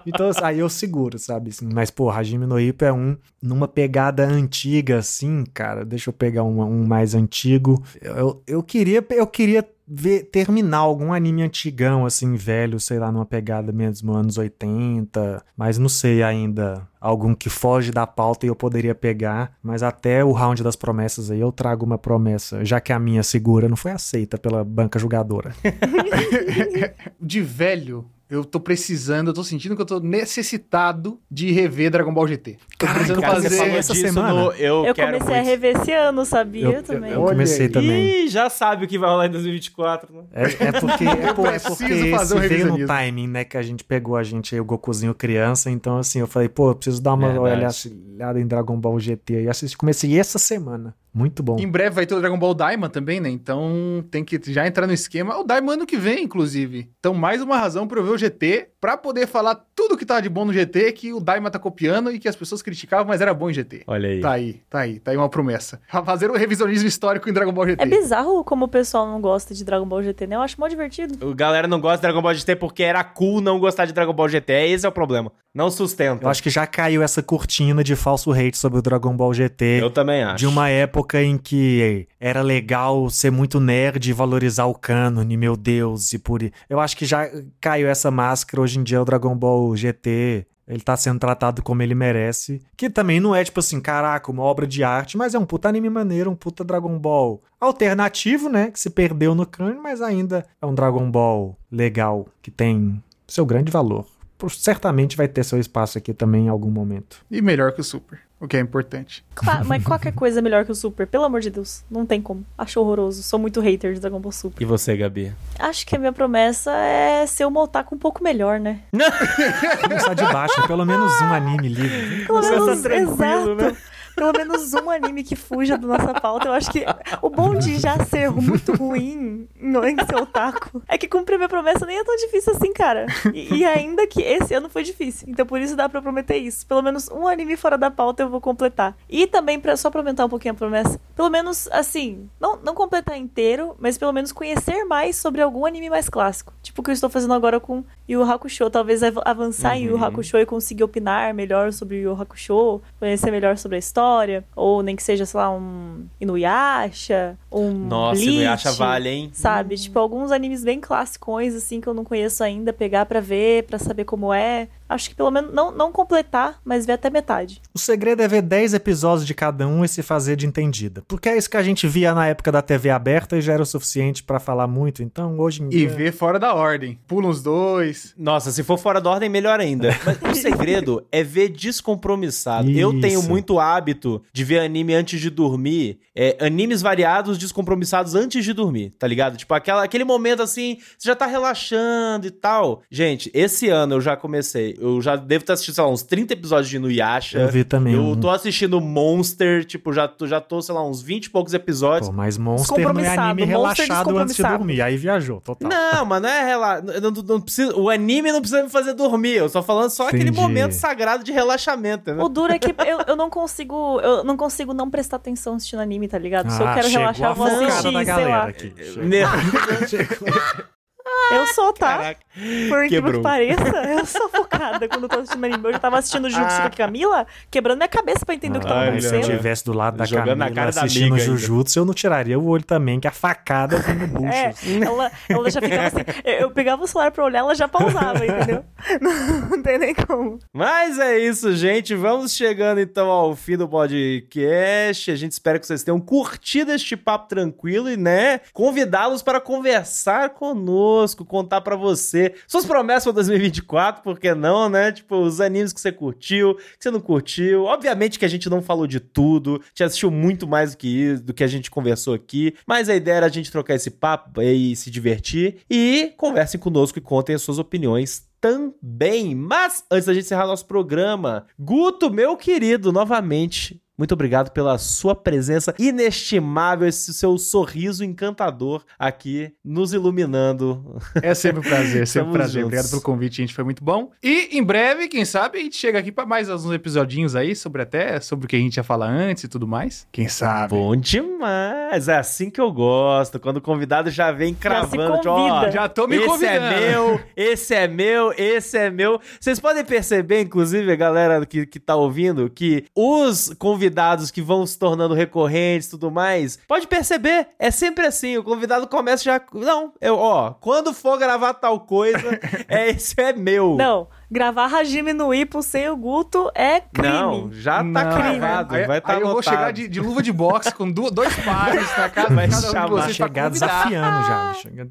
Então aí eu seguro, sabe? assim. Mas, pô, Hajime no Ippo é um numa pegada antiga, assim, cara. Deixa eu pegar um, um mais antigo. Eu, eu queria, eu queria ver, terminar algum anime antigão, assim, velho, sei lá, numa pegada mesmo anos 80. Mas não sei ainda. Algum que foge da pauta e eu poderia pegar. Mas até o round das promessas aí eu trago uma promessa, já que a minha segura não foi aceita pela banca julgadora. De velho, eu tô precisando, eu tô sentindo que eu tô necessitado de rever Dragon Ball GT. Tô Cara, precisando Cara, você fazer. falou essa disso semana. no Eu, Eu Quero comecei a Muito. rever esse ano, sabia? Eu, também. eu comecei Olha aí. também. Ih, já sabe o que vai rolar em 2024, né? É, é porque, é, pô, é preciso porque fazer um esse veio no timing, né? Que a gente pegou a gente aí, o Gokuzinho criança. Então, assim, eu falei, pô, eu preciso dar uma Verdade. olhada, em Dragon Ball GT aí. Assisti, comecei essa semana. Muito bom. Em breve vai ter o Dragon Ball Daima também, né? Então tem que já entrar no esquema. O Daima ano que vem, inclusive. Então, mais uma razão pra eu ver o GT, pra poder falar tudo que tá de bom no GT, que o Daima tá copiando e que as pessoas criticavam, mas era bom em GT. Olha aí. Tá aí, tá aí, tá aí uma promessa. Fazer um revisionismo histórico em Dragon Ball GT. É bizarro como o pessoal não gosta de Dragon Ball GT, né? Eu acho mó divertido. O galera não gosta de Dragon Ball GT porque era cool não gostar de Dragon Ball GT. Esse é o problema. Não sustenta. Eu acho que já caiu essa cortina de falso hate sobre o Dragon Ball GT. Eu também acho. De uma época em que era legal ser muito nerd e valorizar o cânone, meu Deus, e por. Eu acho que já caiu essa máscara. Hoje em dia o Dragon Ball GT. Ele tá sendo tratado como ele merece. Que também não é tipo assim, caraca, uma obra de arte, mas é um puta anime maneiro, um puta Dragon Ball alternativo, né? Que se perdeu no cânone, mas ainda é um Dragon Ball legal, que tem seu grande valor. Certamente vai ter seu espaço aqui também em algum momento. E melhor que o Super, o que é importante. Claro, mas qualquer coisa é melhor que o Super, pelo amor de Deus. Não tem como. Acho horroroso. Sou muito hater de Dragon Ball Super. E você, Gabi? Acho que a minha promessa é ser uma otaku um pouco melhor, né? Começar de baixo, pelo menos um anime livre. Pelo tá menos, tranquilo, exato. né? Pelo menos um anime que fuja da nossa pauta. Eu acho que o bom de já ser muito ruim não em ser otaku é que cumprir minha promessa nem é tão difícil assim, cara. E, e ainda que esse ano foi difícil. Então por isso dá pra prometer isso. Pelo menos um anime fora da pauta eu vou completar. E também, pra, só pra aumentar um pouquinho a promessa, pelo menos, assim, não, não completar inteiro, mas pelo menos conhecer mais sobre algum anime mais clássico. Tipo o que eu estou fazendo agora com Yu Hakusho. Talvez av- avançar em Yu Yu Hakusho e conseguir opinar melhor sobre Yu Hakusho, conhecer melhor sobre a história, ou nem que seja, sei lá, um Inuyasha, um Nossa, Bleach, Inuyasha vale, hein? Sabe? Tipo, alguns animes bem classicões, assim, que eu não conheço ainda, pegar pra ver, pra saber como é. Acho que pelo menos não, não completar, mas ver até metade. O segredo é ver 10 episódios de cada um e se fazer de entendida. Porque é isso que a gente via na época da TV aberta e já era o suficiente pra falar muito. Então, hoje em E dia. ver fora da ordem. Pula uns dois. Nossa, se for fora da ordem, melhor ainda. Mas o segredo é ver descompromissado. Eu Isso. tenho muito hábito de ver anime antes de dormir. É, animes variados, descompromissados antes de dormir, tá ligado? Tipo, aquela, aquele momento assim, você já tá relaxando e tal. Gente, esse ano eu já comecei. Eu já devo ter assistido, sei lá, uns 30 episódios de Inuyasha. Eu vi também. Eu tô assistindo Monster, tipo, já tô, já tô, sei lá, uns 20 e poucos episódios. Pô, mas Monster não é anime Monster relaxado antes de dormir. Aí viajou, total. Não, mas não é relaxa. Não, não- não precisa, o anime não precisa me fazer dormir. Eu tô falando só aquele Entendi. momento sagrado de relaxamento, né? O duro é que eu, eu não consigo. Eu não consigo não prestar atenção assistindo anime, tá ligado? Se eu Ah, quero chegou relaxar, eu vou assistir, sei lá. aqui. Né? Eu sou, tá? Caraca. Por incrível que pareça, eu sou focada quando eu tô assistindo anime. Eu já tava assistindo Jujutsu com a Camila, quebrando minha cabeça pra entender o que tava Mas se eu acontecendo. estivesse do lado da Jogando na Camila cara da assistindo ainda. Jujutsu, eu não tiraria o olho também, que a facada vem no bucho. É, ela, ela já ficava assim. Eu, eu pegava o celular pra olhar, ela já pausava, entendeu? Não, não tem nem como. Mas é isso, gente. Vamos chegando então ao fim do podcast. A gente espera que vocês tenham curtido este papo tranquilo e, né, convidá-los para conversar conosco, contar pra você suas promessas para 2024, por que não, né? Tipo, os animes que você curtiu, que você não curtiu. Obviamente que a gente não falou de tudo, gente assistiu muito mais do que isso, do que a gente conversou aqui, mas a ideia era a gente trocar esse papo e se divertir. E conversem conosco e contem as suas opiniões também. Mas antes da gente encerrar nosso programa, Guto, meu querido, novamente. Muito obrigado pela sua presença inestimável, esse seu sorriso encantador aqui, nos iluminando. É sempre um prazer, sempre um prazer. juntos. Obrigado pelo convite, gente. Foi muito bom. E em breve, quem sabe, a gente chega aqui pra mais uns episodinhos aí, sobre até sobre o que a gente ia falar antes e tudo mais. Quem sabe? Bom demais, é assim que eu gosto, quando o convidado já vem cravando, tipo, ó, convida. Já tô me esse convidando. é meu, esse é meu, esse é meu. Vocês podem perceber, inclusive, a galera que, que tá ouvindo, que os convidados que vão se tornando recorrentes e tudo mais, pode perceber, é sempre assim, o convidado começa já, não, eu, ó, quando for gravar tal coisa, é, esse é meu. Não, gravar Hajime no Ippo sem o Guto é crime. Não, já tá Não, cravado, aí, vai estar aí eu vou chegar de, de luva de boxe com du- dois pares na casa Vai cada um de chamar, vocês Chegar desafiando já. Chega.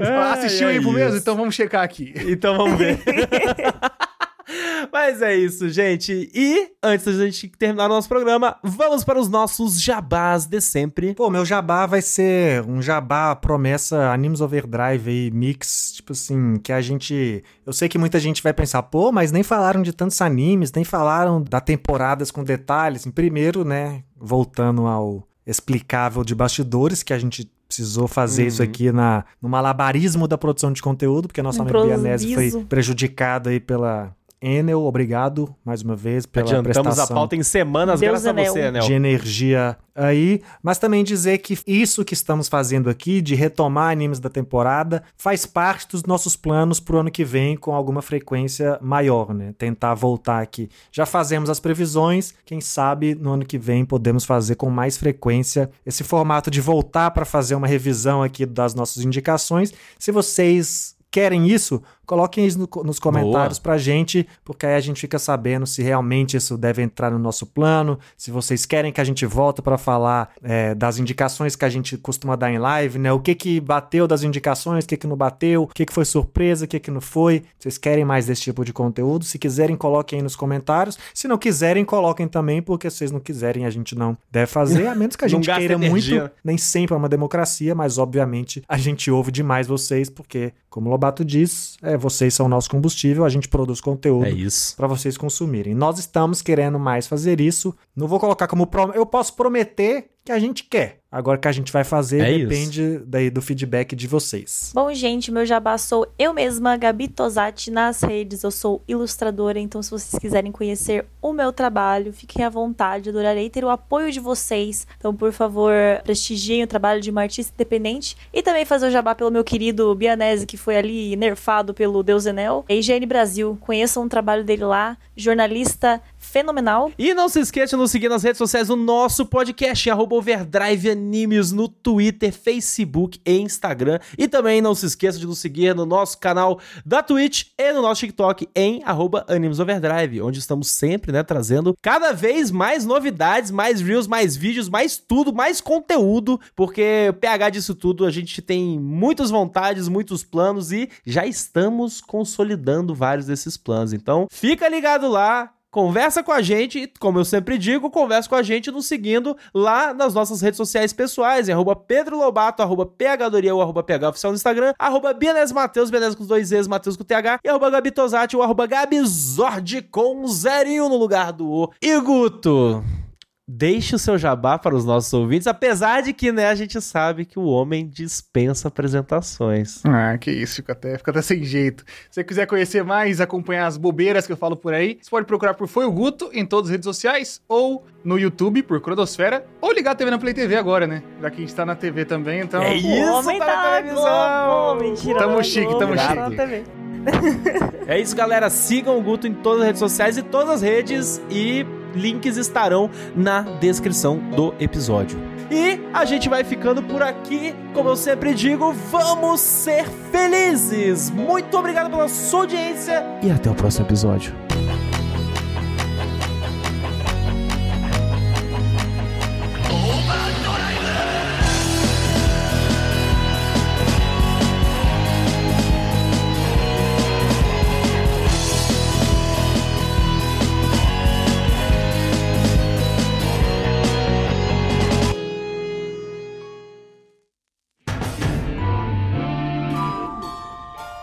É, Assistiu é aí pro isso. mesmo? Então vamos checar aqui. Então vamos ver. Mas é isso, gente. E antes da gente terminar o nosso programa, vamos para os nossos jabás de sempre. Pô, meu jabá vai ser um jabá promessa Animes Overdrive aí, mix, tipo assim, que a gente... Eu sei que muita gente vai pensar, pô, mas nem falaram de tantos animes, nem falaram da temporadas com detalhes. Em primeiro, né, voltando ao explicável de bastidores, que a gente precisou fazer isso Uhum. aqui na, no malabarismo da produção de conteúdo, porque a nossa amiga Bianese foi prejudicada aí pela Enel. Obrigado, mais uma vez, pela Adiantamos prestação a pauta em semanas, Deus graças a você, Anel. de energia aí, mas também dizer que isso que estamos fazendo aqui, de retomar animes da temporada, faz parte dos nossos planos pro ano que vem com alguma frequência maior, né? Tentar voltar aqui. Já fazemos as previsões, quem sabe no ano que vem podemos fazer com mais frequência esse formato de voltar para fazer uma revisão aqui das nossas indicações. Se vocês querem isso, coloquem isso no- nos comentários pra gente, porque aí a gente fica sabendo se realmente isso deve entrar no nosso plano, se vocês querem que a gente volte pra falar é, das indicações que a gente costuma dar em live, né? O que que bateu das indicações, o que que não bateu, o que que foi surpresa, o que que não foi. Vocês querem mais desse tipo de conteúdo? Se quiserem, coloquem aí nos comentários. Se não quiserem, coloquem também, porque se vocês não quiserem, a gente não deve fazer, a menos que a gente queira energia. muito nem sempre é uma democracia, mas obviamente a gente ouve demais vocês, porque, como o Lobato diz, é, vocês são o nosso combustível, a gente produz conteúdo É para vocês consumirem. Nós estamos querendo mais fazer isso. Não vou colocar como prom... eu posso prometer que a gente quer. Agora o que a gente vai fazer É isso. depende daí do feedback de vocês. Bom, gente, meu jabá sou eu mesma, Gabi Tosati, nas redes. Eu sou ilustradora, então se vocês quiserem conhecer o meu trabalho, fiquem à vontade. Adorarei ter o apoio de vocês. Então, por favor, prestigiem o trabalho de uma artista independente. E também fazer o jabá pelo meu querido Bianese, que foi ali nerfado pelo Deus Enel. E IGN Brasil, conheçam o trabalho dele lá. Jornalista fenomenal. E não se esqueça de nos seguir nas redes sociais do nosso podcast, arroba Overdrive Animes, no Twitter, Facebook e Instagram. E também não se esqueça de nos seguir no nosso canal da Twitch e no nosso TikTok em arroba Animes Overdrive, onde estamos sempre, né, trazendo cada vez mais novidades, mais reels, mais vídeos, mais tudo, mais conteúdo, porque o PH disso tudo, a gente tem muitas vontades, muitos planos e já estamos consolidando vários desses planos. Então, fica ligado lá, Conversa com a gente, e, como eu sempre digo, conversa com a gente nos seguindo lá nas nossas redes sociais pessoais, em arroba Pedro Lobato, arroba PHDoria ou arroba PH Oficial no Instagram, arroba Bianese Mateus, Bianese com dois E's, Mateus com TH, e arroba Gabi Tosati ou arroba Gabizord com um zerinho no lugar do O. E Guto, deixe o seu jabá para os nossos ouvintes, apesar de que, né, a gente sabe que o homem dispensa apresentações. Ah, que isso, fica até, fica até sem jeito. Se você quiser conhecer mais, acompanhar as bobeiras que eu falo por aí, você pode procurar por Foi o Guto em todas as redes sociais ou no YouTube por Crodosfera ou ligar a TV na Play TV agora, né? Já que a gente tá na TV também, então. É O isso, homem tá tá na na televisão. Globo, mentira. Tamo chique, Globo, tamo tá chique. É isso, galera. Sigam o Guto em todas as redes sociais e todas as redes e links estarão na descrição do episódio. E a gente vai ficando por aqui. Como eu sempre digo, vamos ser felizes. Muito obrigado pela sua audiência e até o próximo episódio.